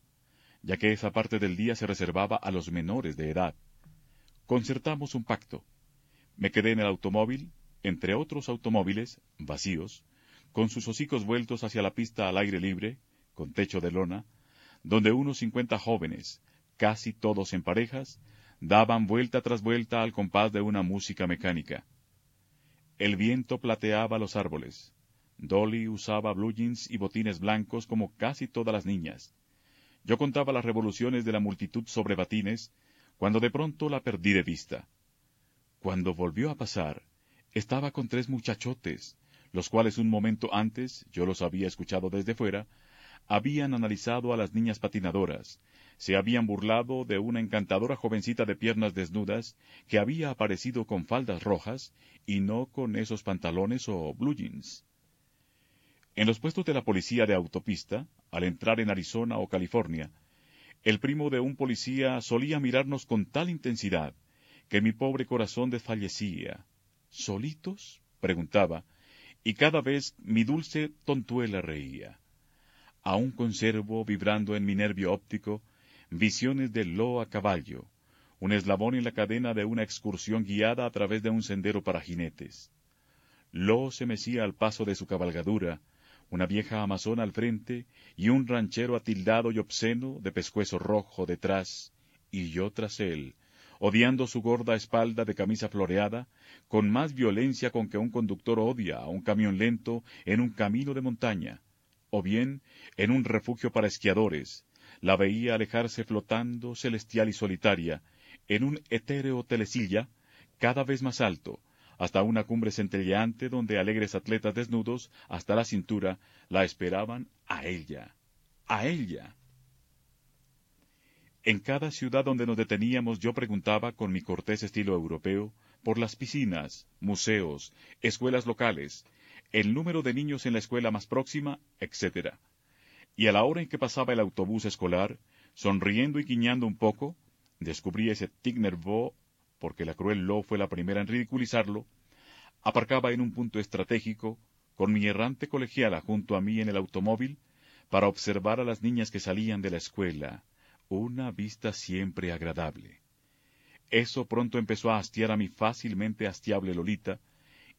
ya que esa parte del día se reservaba a los menores de edad. Concertamos un pacto. Me quedé en el automóvil, entre otros automóviles, vacíos, con sus hocicos vueltos hacia la pista al aire libre, con techo de lona, donde unos cincuenta jóvenes, casi todos en parejas, daban vuelta tras vuelta al compás de una música mecánica. El viento plateaba los árboles. Dolly usaba blue jeans y botines blancos como casi todas las niñas. Yo contaba las revoluciones de la multitud sobre batines, cuando de pronto la perdí de vista. Cuando volvió a pasar, estaba con tres muchachotes, los cuales un momento antes, yo los había escuchado desde fuera, habían analizado a las niñas patinadoras, se habían burlado de una encantadora jovencita de piernas desnudas que había aparecido con faldas rojas y no con esos pantalones o blue jeans. En los puestos de la policía de autopista, al entrar en Arizona o California, el primo de un policía solía mirarnos con tal intensidad que mi pobre corazón desfallecía. ¿Solitos? preguntaba, y cada vez mi dulce tontuela reía. Aún conservo, vibrando en mi nervio óptico, visiones de Lo a caballo, un eslabón en la cadena de una excursión guiada a través de un sendero para jinetes. Lo se mecía al paso de su cabalgadura, una vieja amazona al frente y un ranchero atildado y obsceno de pescuezo rojo detrás, y yo tras él, odiando su gorda espalda de camisa floreada, con más violencia con que un conductor odia a un camión lento en un camino de montaña, o bien en un refugio para esquiadores, la veía alejarse flotando, celestial y solitaria, en un etéreo telesilla, cada vez más alto, hasta una cumbre centelleante donde alegres atletas desnudos hasta la cintura la esperaban a ella, a ella. En cada ciudad donde nos deteníamos yo preguntaba con mi cortés estilo europeo por las piscinas, museos, escuelas locales, el número de niños en la escuela más próxima, etc. Y a la hora en que pasaba el autobús escolar, sonriendo y guiñando un poco, descubrí ese tic nerveux porque la cruel Lo fue la primera en ridiculizarlo, aparcaba en un punto estratégico, con mi errante colegiala junto a mí en el automóvil, para observar a las niñas que salían de la escuela, una vista siempre agradable. Eso pronto empezó a hastiar a mi fácilmente hastiable Lolita,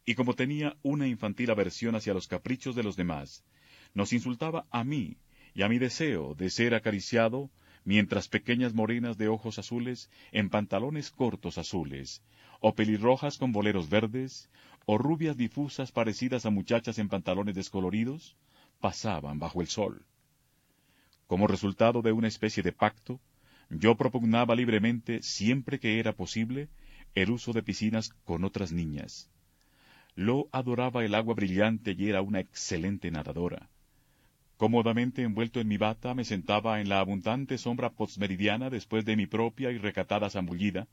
y como tenía una infantil aversión hacia los caprichos de los demás, nos insultaba a mí y a mi deseo de ser acariciado mientras pequeñas morenas de ojos azules en pantalones cortos azules, o pelirrojas con boleros verdes, o rubias difusas parecidas a muchachas en pantalones descoloridos, pasaban bajo el sol. Como resultado de una especie de pacto, yo propugnaba libremente, siempre que era posible, el uso de piscinas con otras niñas. Lo adoraba el agua brillante y era una excelente nadadora. Cómodamente envuelto en mi bata, me sentaba en la abundante sombra postmeridiana después de mi propia y recatada zambullida,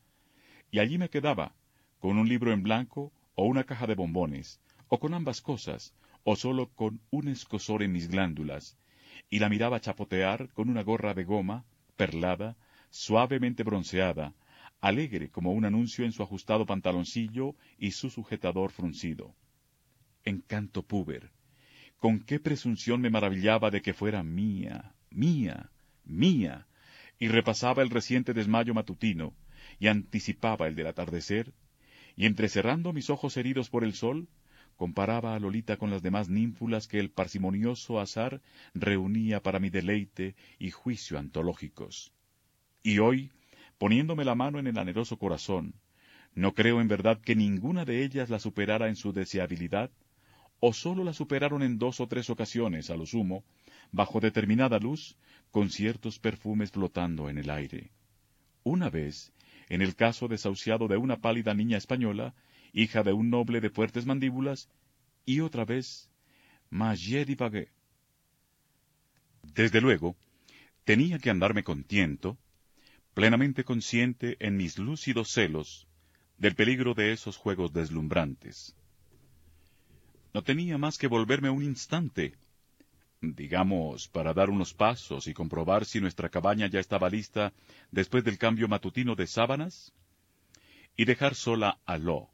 y allí me quedaba, con un libro en blanco o una caja de bombones, o con ambas cosas, o solo con un escosor en mis glándulas, y la miraba chapotear con una gorra de goma, perlada, suavemente bronceada, alegre como un anuncio en su ajustado pantaloncillo y su sujetador fruncido. Encanto puber, con qué presunción me maravillaba de que fuera mía, mía, mía, y repasaba el reciente desmayo matutino, y anticipaba el del atardecer, y entrecerrando mis ojos heridos por el sol, comparaba a Lolita con las demás ninfulas que el parsimonioso azar reunía para mi deleite y juicio antológicos. Y hoy, poniéndome la mano en el anheloso corazón, no creo en verdad que ninguna de ellas la superara en su deseabilidad, o sólo la superaron en dos o tres ocasiones, a lo sumo, bajo determinada luz, con ciertos perfumes flotando en el aire. Una vez, en el caso desahuciado de una pálida niña española, hija de un noble de fuertes mandíbulas, y otra vez, Magie divagué. Desde luego, tenía que andarme con tiento, plenamente consciente en mis lúcidos celos del peligro de esos juegos deslumbrantes. No tenía más que volverme un instante, digamos, para dar unos pasos y comprobar si nuestra cabaña ya estaba lista después del cambio matutino de sábanas, y dejar sola a Lo.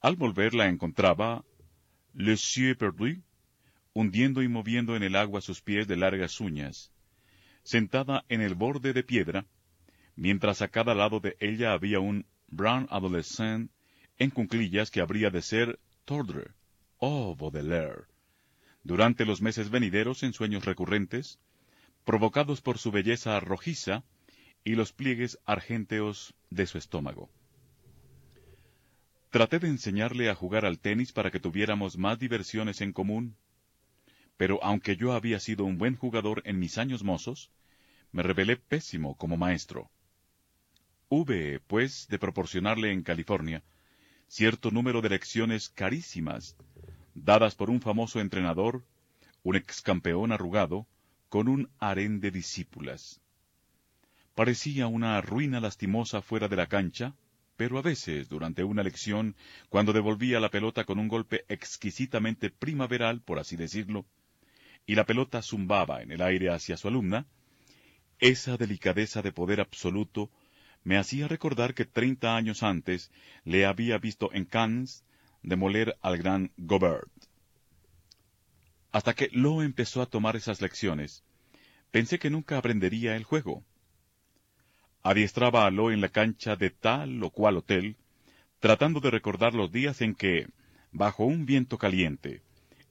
Al volver la encontraba Le Cieux Perdu, hundiendo y moviendo en el agua sus pies de largas uñas, sentada en el borde de piedra, mientras a cada lado de ella había un brown adolescent en cunclillas que habría de ser Tordre o Baudelaire. Durante los meses venideros en sueños recurrentes, provocados por su belleza rojiza y los pliegues argénteos de su estómago. Traté de enseñarle a jugar al tenis para que tuviéramos más diversiones en común, pero aunque yo había sido un buen jugador en mis años mozos, me revelé pésimo como maestro. Hube, pues, de proporcionarle en California cierto número de lecciones carísimas, dadas por un famoso entrenador, un ex campeón arrugado, con un harén de discípulas. Parecía una ruina lastimosa fuera de la cancha, pero a veces, durante una lección, cuando devolvía la pelota con un golpe exquisitamente primaveral, por así decirlo, y la pelota zumbaba en el aire hacia su alumna, esa delicadeza de poder absoluto me hacía recordar que treinta años antes le había visto en Cannes demoler al gran Gobert. Hasta que Lo empezó a tomar esas lecciones, pensé que nunca aprendería el juego. Adiestraba a Lo en la cancha de tal o cual hotel, tratando de recordar los días en que, bajo un viento caliente,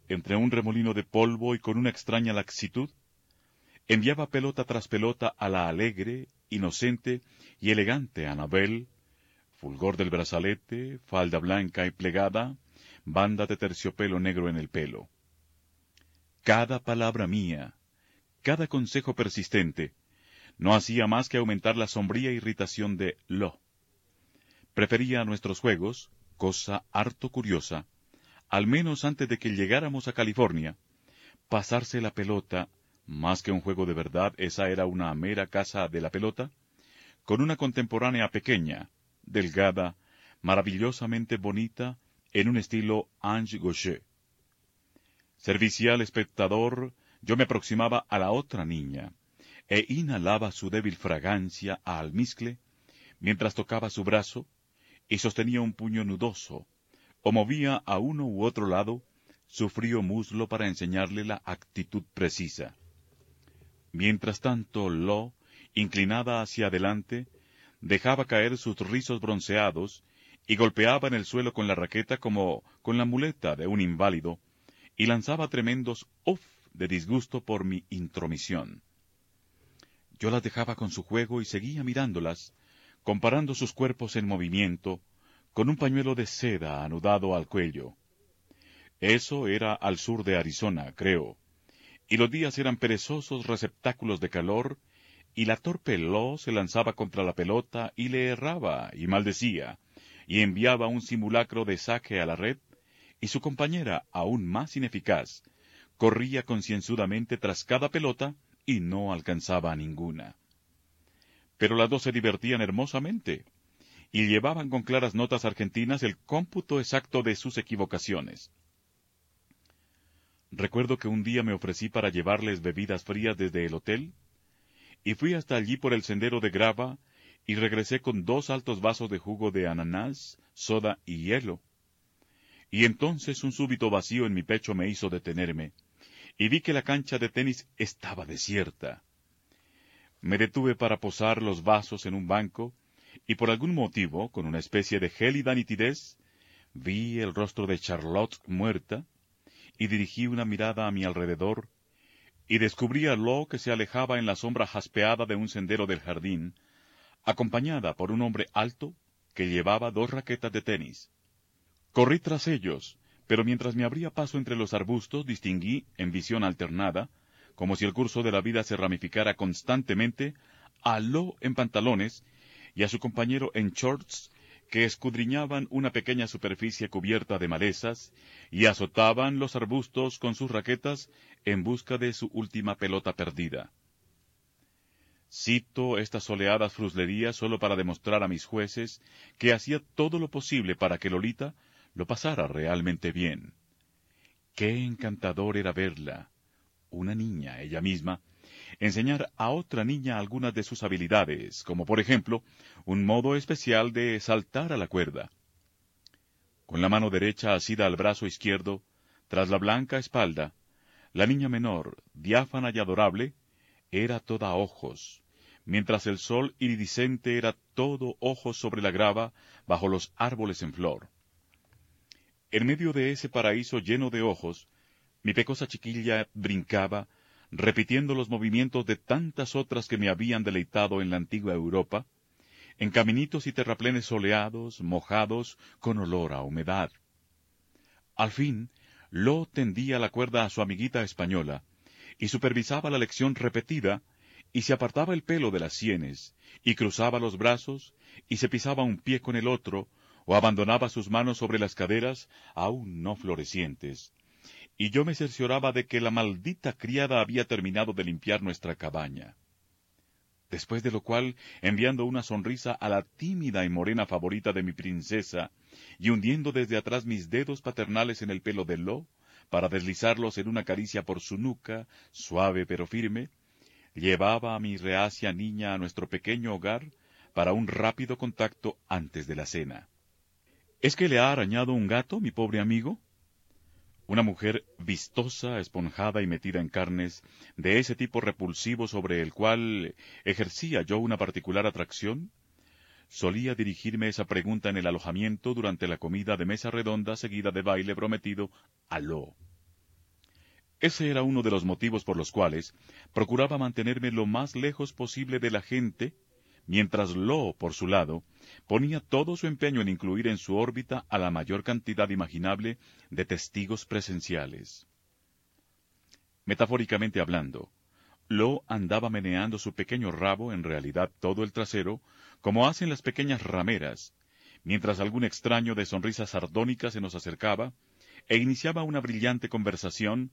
entre un remolino de polvo y con una extraña laxitud, enviaba pelota tras pelota a la alegre, inocente y elegante Anabel, fulgor del brazalete, falda blanca y plegada, banda de terciopelo negro en el pelo. Cada palabra mía, cada consejo persistente, no hacía más que aumentar la sombría irritación de Lo. Prefería nuestros juegos, cosa harto curiosa, al menos antes de que llegáramos a California, pasarse la pelota, más que un juego de verdad, esa era una mera casa de la pelota, con una contemporánea pequeña, delgada, maravillosamente bonita, en un estilo Ange Gaucher. Servicial espectador, yo me aproximaba a la otra niña, e inhalaba su débil fragancia a almizcle, mientras tocaba su brazo, y sostenía un puño nudoso, o movía a uno u otro lado su frío muslo para enseñarle la actitud precisa. Mientras tanto, Lo, inclinada hacia adelante, dejaba caer sus rizos bronceados y golpeaba en el suelo con la raqueta como con la muleta de un inválido, y lanzaba tremendos uff de disgusto por mi intromisión. Yo las dejaba con su juego y seguía mirándolas, comparando sus cuerpos en movimiento, con un pañuelo de seda anudado al cuello. Eso era al sur de Arizona, creo, y los días eran perezosos receptáculos de calor, y la torpe Lo se lanzaba contra la pelota y le erraba y maldecía, y enviaba un simulacro de saque a la red, y su compañera, aún más ineficaz, corría concienzudamente tras cada pelota y no alcanzaba a ninguna. Pero las dos se divertían hermosamente, y llevaban con claras notas argentinas el cómputo exacto de sus equivocaciones. Recuerdo que un día me ofrecí para llevarles bebidas frías desde el hotel, y fui hasta allí por el sendero de grava, y regresé con dos altos vasos de jugo de ananás, soda y hielo. Y entonces un súbito vacío en mi pecho me hizo detenerme, y vi que la cancha de tenis estaba desierta. Me detuve para posar los vasos en un banco, y por algún motivo, con una especie de gélida nitidez, vi el rostro de Charlotte muerta, y dirigí una mirada a mi alrededor, y descubrí a Lo que se alejaba en la sombra jaspeada de un sendero del jardín, acompañada por un hombre alto que llevaba dos raquetas de tenis. Corrí tras ellos, pero mientras me abría paso entre los arbustos distinguí, en visión alternada, como si el curso de la vida se ramificara constantemente, a Lo en pantalones y a su compañero en shorts que escudriñaban una pequeña superficie cubierta de malezas y azotaban los arbustos con sus raquetas en busca de su última pelota perdida. Cito estas soleadas fruslerías solo para demostrar a mis jueces que hacía todo lo posible para que Lolita lo pasara realmente bien. Qué encantador era verla, una niña ella misma, enseñar a otra niña algunas de sus habilidades, como por ejemplo un modo especial de saltar a la cuerda. Con la mano derecha asida al brazo izquierdo, tras la blanca espalda, la niña menor, diáfana y adorable, era toda ojos, mientras el sol iridiscente era todo ojos sobre la grava bajo los árboles en flor. En medio de ese paraíso lleno de ojos, mi pecosa chiquilla brincaba, repitiendo los movimientos de tantas otras que me habían deleitado en la antigua Europa, en caminitos y terraplenes soleados, mojados, con olor a humedad. Al fin, Lo tendía la cuerda a su amiguita española, y supervisaba la lección repetida, y se apartaba el pelo de las sienes, y cruzaba los brazos, y se pisaba un pie con el otro, o abandonaba sus manos sobre las caderas, aún no florecientes, y yo me cercioraba de que la maldita criada había terminado de limpiar nuestra cabaña. Después de lo cual, enviando una sonrisa a la tímida y morena favorita de mi princesa, y hundiendo desde atrás mis dedos paternales en el pelo de Lo, para deslizarlos en una caricia por su nuca, suave pero firme, llevaba a mi reacia niña a nuestro pequeño hogar para un rápido contacto antes de la cena. ¿Es que le ha arañado un gato, mi pobre amigo? Una mujer vistosa, esponjada y metida en carnes, de ese tipo repulsivo sobre el cual ejercía yo una particular atracción, solía dirigirme esa pregunta en el alojamiento durante la comida de mesa redonda seguida de baile prometido a lo. Ese era uno de los motivos por los cuales procuraba mantenerme lo más lejos posible de la gente mientras Lo, por su lado, ponía todo su empeño en incluir en su órbita a la mayor cantidad imaginable de testigos presenciales. Metafóricamente hablando, Lo andaba meneando su pequeño rabo, en realidad todo el trasero, como hacen las pequeñas rameras, mientras algún extraño de sonrisa sardónica se nos acercaba e iniciaba una brillante conversación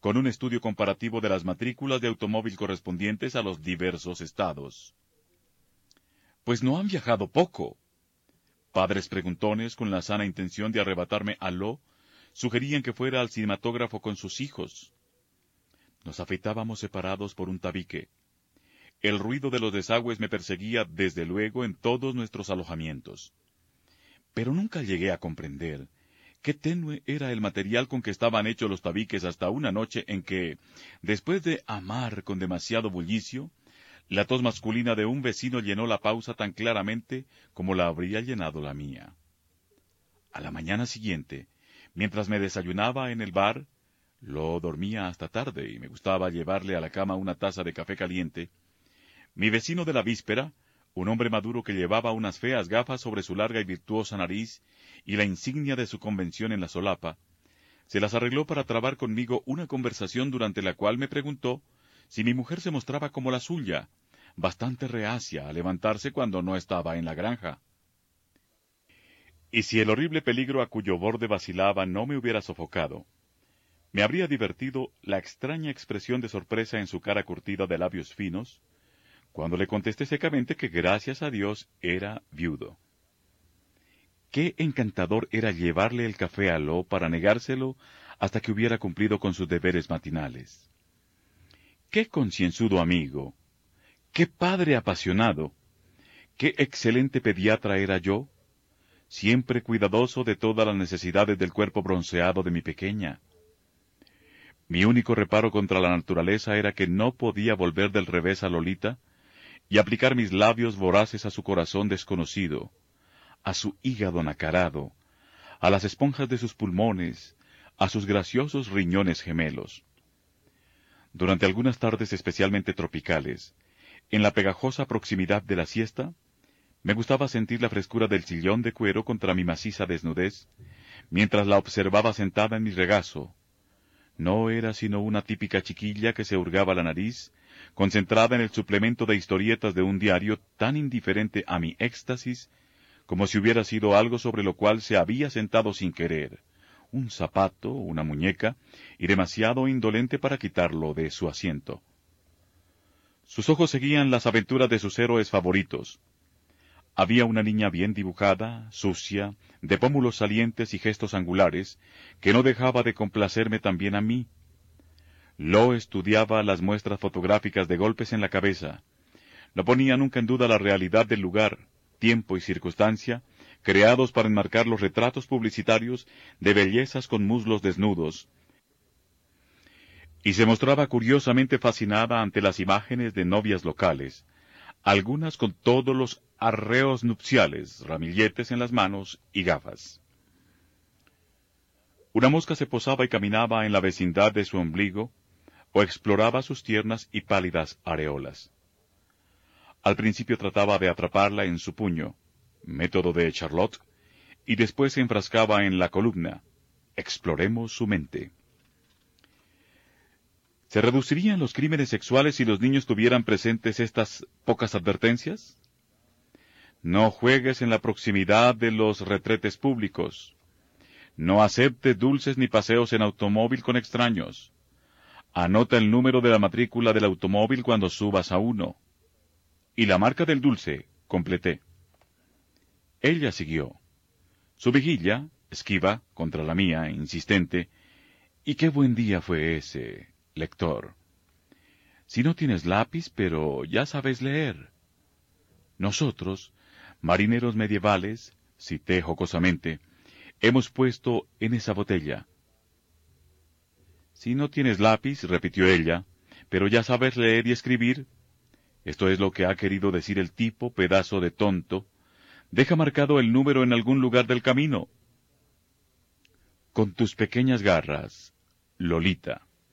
con un estudio comparativo de las matrículas de automóvil correspondientes a los diversos estados pues no han viajado poco. Padres preguntones, con la sana intención de arrebatarme a Lo, sugerían que fuera al cinematógrafo con sus hijos. Nos afeitábamos separados por un tabique. El ruido de los desagües me perseguía desde luego en todos nuestros alojamientos. Pero nunca llegué a comprender qué tenue era el material con que estaban hechos los tabiques hasta una noche en que, después de amar con demasiado bullicio, la tos masculina de un vecino llenó la pausa tan claramente como la habría llenado la mía. A la mañana siguiente, mientras me desayunaba en el bar, lo dormía hasta tarde y me gustaba llevarle a la cama una taza de café caliente, mi vecino de la víspera, un hombre maduro que llevaba unas feas gafas sobre su larga y virtuosa nariz y la insignia de su convención en la solapa, se las arregló para trabar conmigo una conversación durante la cual me preguntó si mi mujer se mostraba como la suya, bastante reacia a levantarse cuando no estaba en la granja. Y si el horrible peligro a cuyo borde vacilaba no me hubiera sofocado, me habría divertido la extraña expresión de sorpresa en su cara curtida de labios finos, cuando le contesté secamente que gracias a Dios era viudo. Qué encantador era llevarle el café a Lo para negárselo hasta que hubiera cumplido con sus deberes matinales. Qué concienzudo amigo, qué padre apasionado, qué excelente pediatra era yo, siempre cuidadoso de todas las necesidades del cuerpo bronceado de mi pequeña. Mi único reparo contra la naturaleza era que no podía volver del revés a Lolita y aplicar mis labios voraces a su corazón desconocido, a su hígado nacarado, a las esponjas de sus pulmones, a sus graciosos riñones gemelos. Durante algunas tardes especialmente tropicales, en la pegajosa proximidad de la siesta, me gustaba sentir la frescura del sillón de cuero contra mi maciza desnudez, mientras la observaba sentada en mi regazo. No era sino una típica chiquilla que se hurgaba la nariz, concentrada en el suplemento de historietas de un diario tan indiferente a mi éxtasis como si hubiera sido algo sobre lo cual se había sentado sin querer, un zapato, una muñeca, y demasiado indolente para quitarlo de su asiento. Sus ojos seguían las aventuras de sus héroes favoritos. Había una niña bien dibujada, sucia, de pómulos salientes y gestos angulares, que no dejaba de complacerme también a mí. Lo estudiaba las muestras fotográficas de golpes en la cabeza. No ponía nunca en duda la realidad del lugar, tiempo y circunstancia, creados para enmarcar los retratos publicitarios de bellezas con muslos desnudos, y se mostraba curiosamente fascinada ante las imágenes de novias locales, algunas con todos los arreos nupciales, ramilletes en las manos y gafas. Una mosca se posaba y caminaba en la vecindad de su ombligo, o exploraba sus tiernas y pálidas areolas. Al principio trataba de atraparla en su puño, método de Charlotte, y después se enfrascaba en la columna. Exploremos su mente. ¿Se reducirían los crímenes sexuales si los niños tuvieran presentes estas pocas advertencias? No juegues en la proximidad de los retretes públicos. No acepte dulces ni paseos en automóvil con extraños. Anota el número de la matrícula del automóvil cuando subas a uno. Y la marca del dulce, completé. Ella siguió. Su vigilla, esquiva contra la mía, insistente. Y qué buen día fue ese, lector. Si no tienes lápiz, pero ya sabes leer. Nosotros, marineros medievales, cité jocosamente, hemos puesto en esa botella. Si no tienes lápiz, repitió ella, pero ya sabes leer y escribir. Esto es lo que ha querido decir el tipo, pedazo de tonto, Deja marcado el número en algún lugar del camino. Con tus pequeñas garras, Lolita.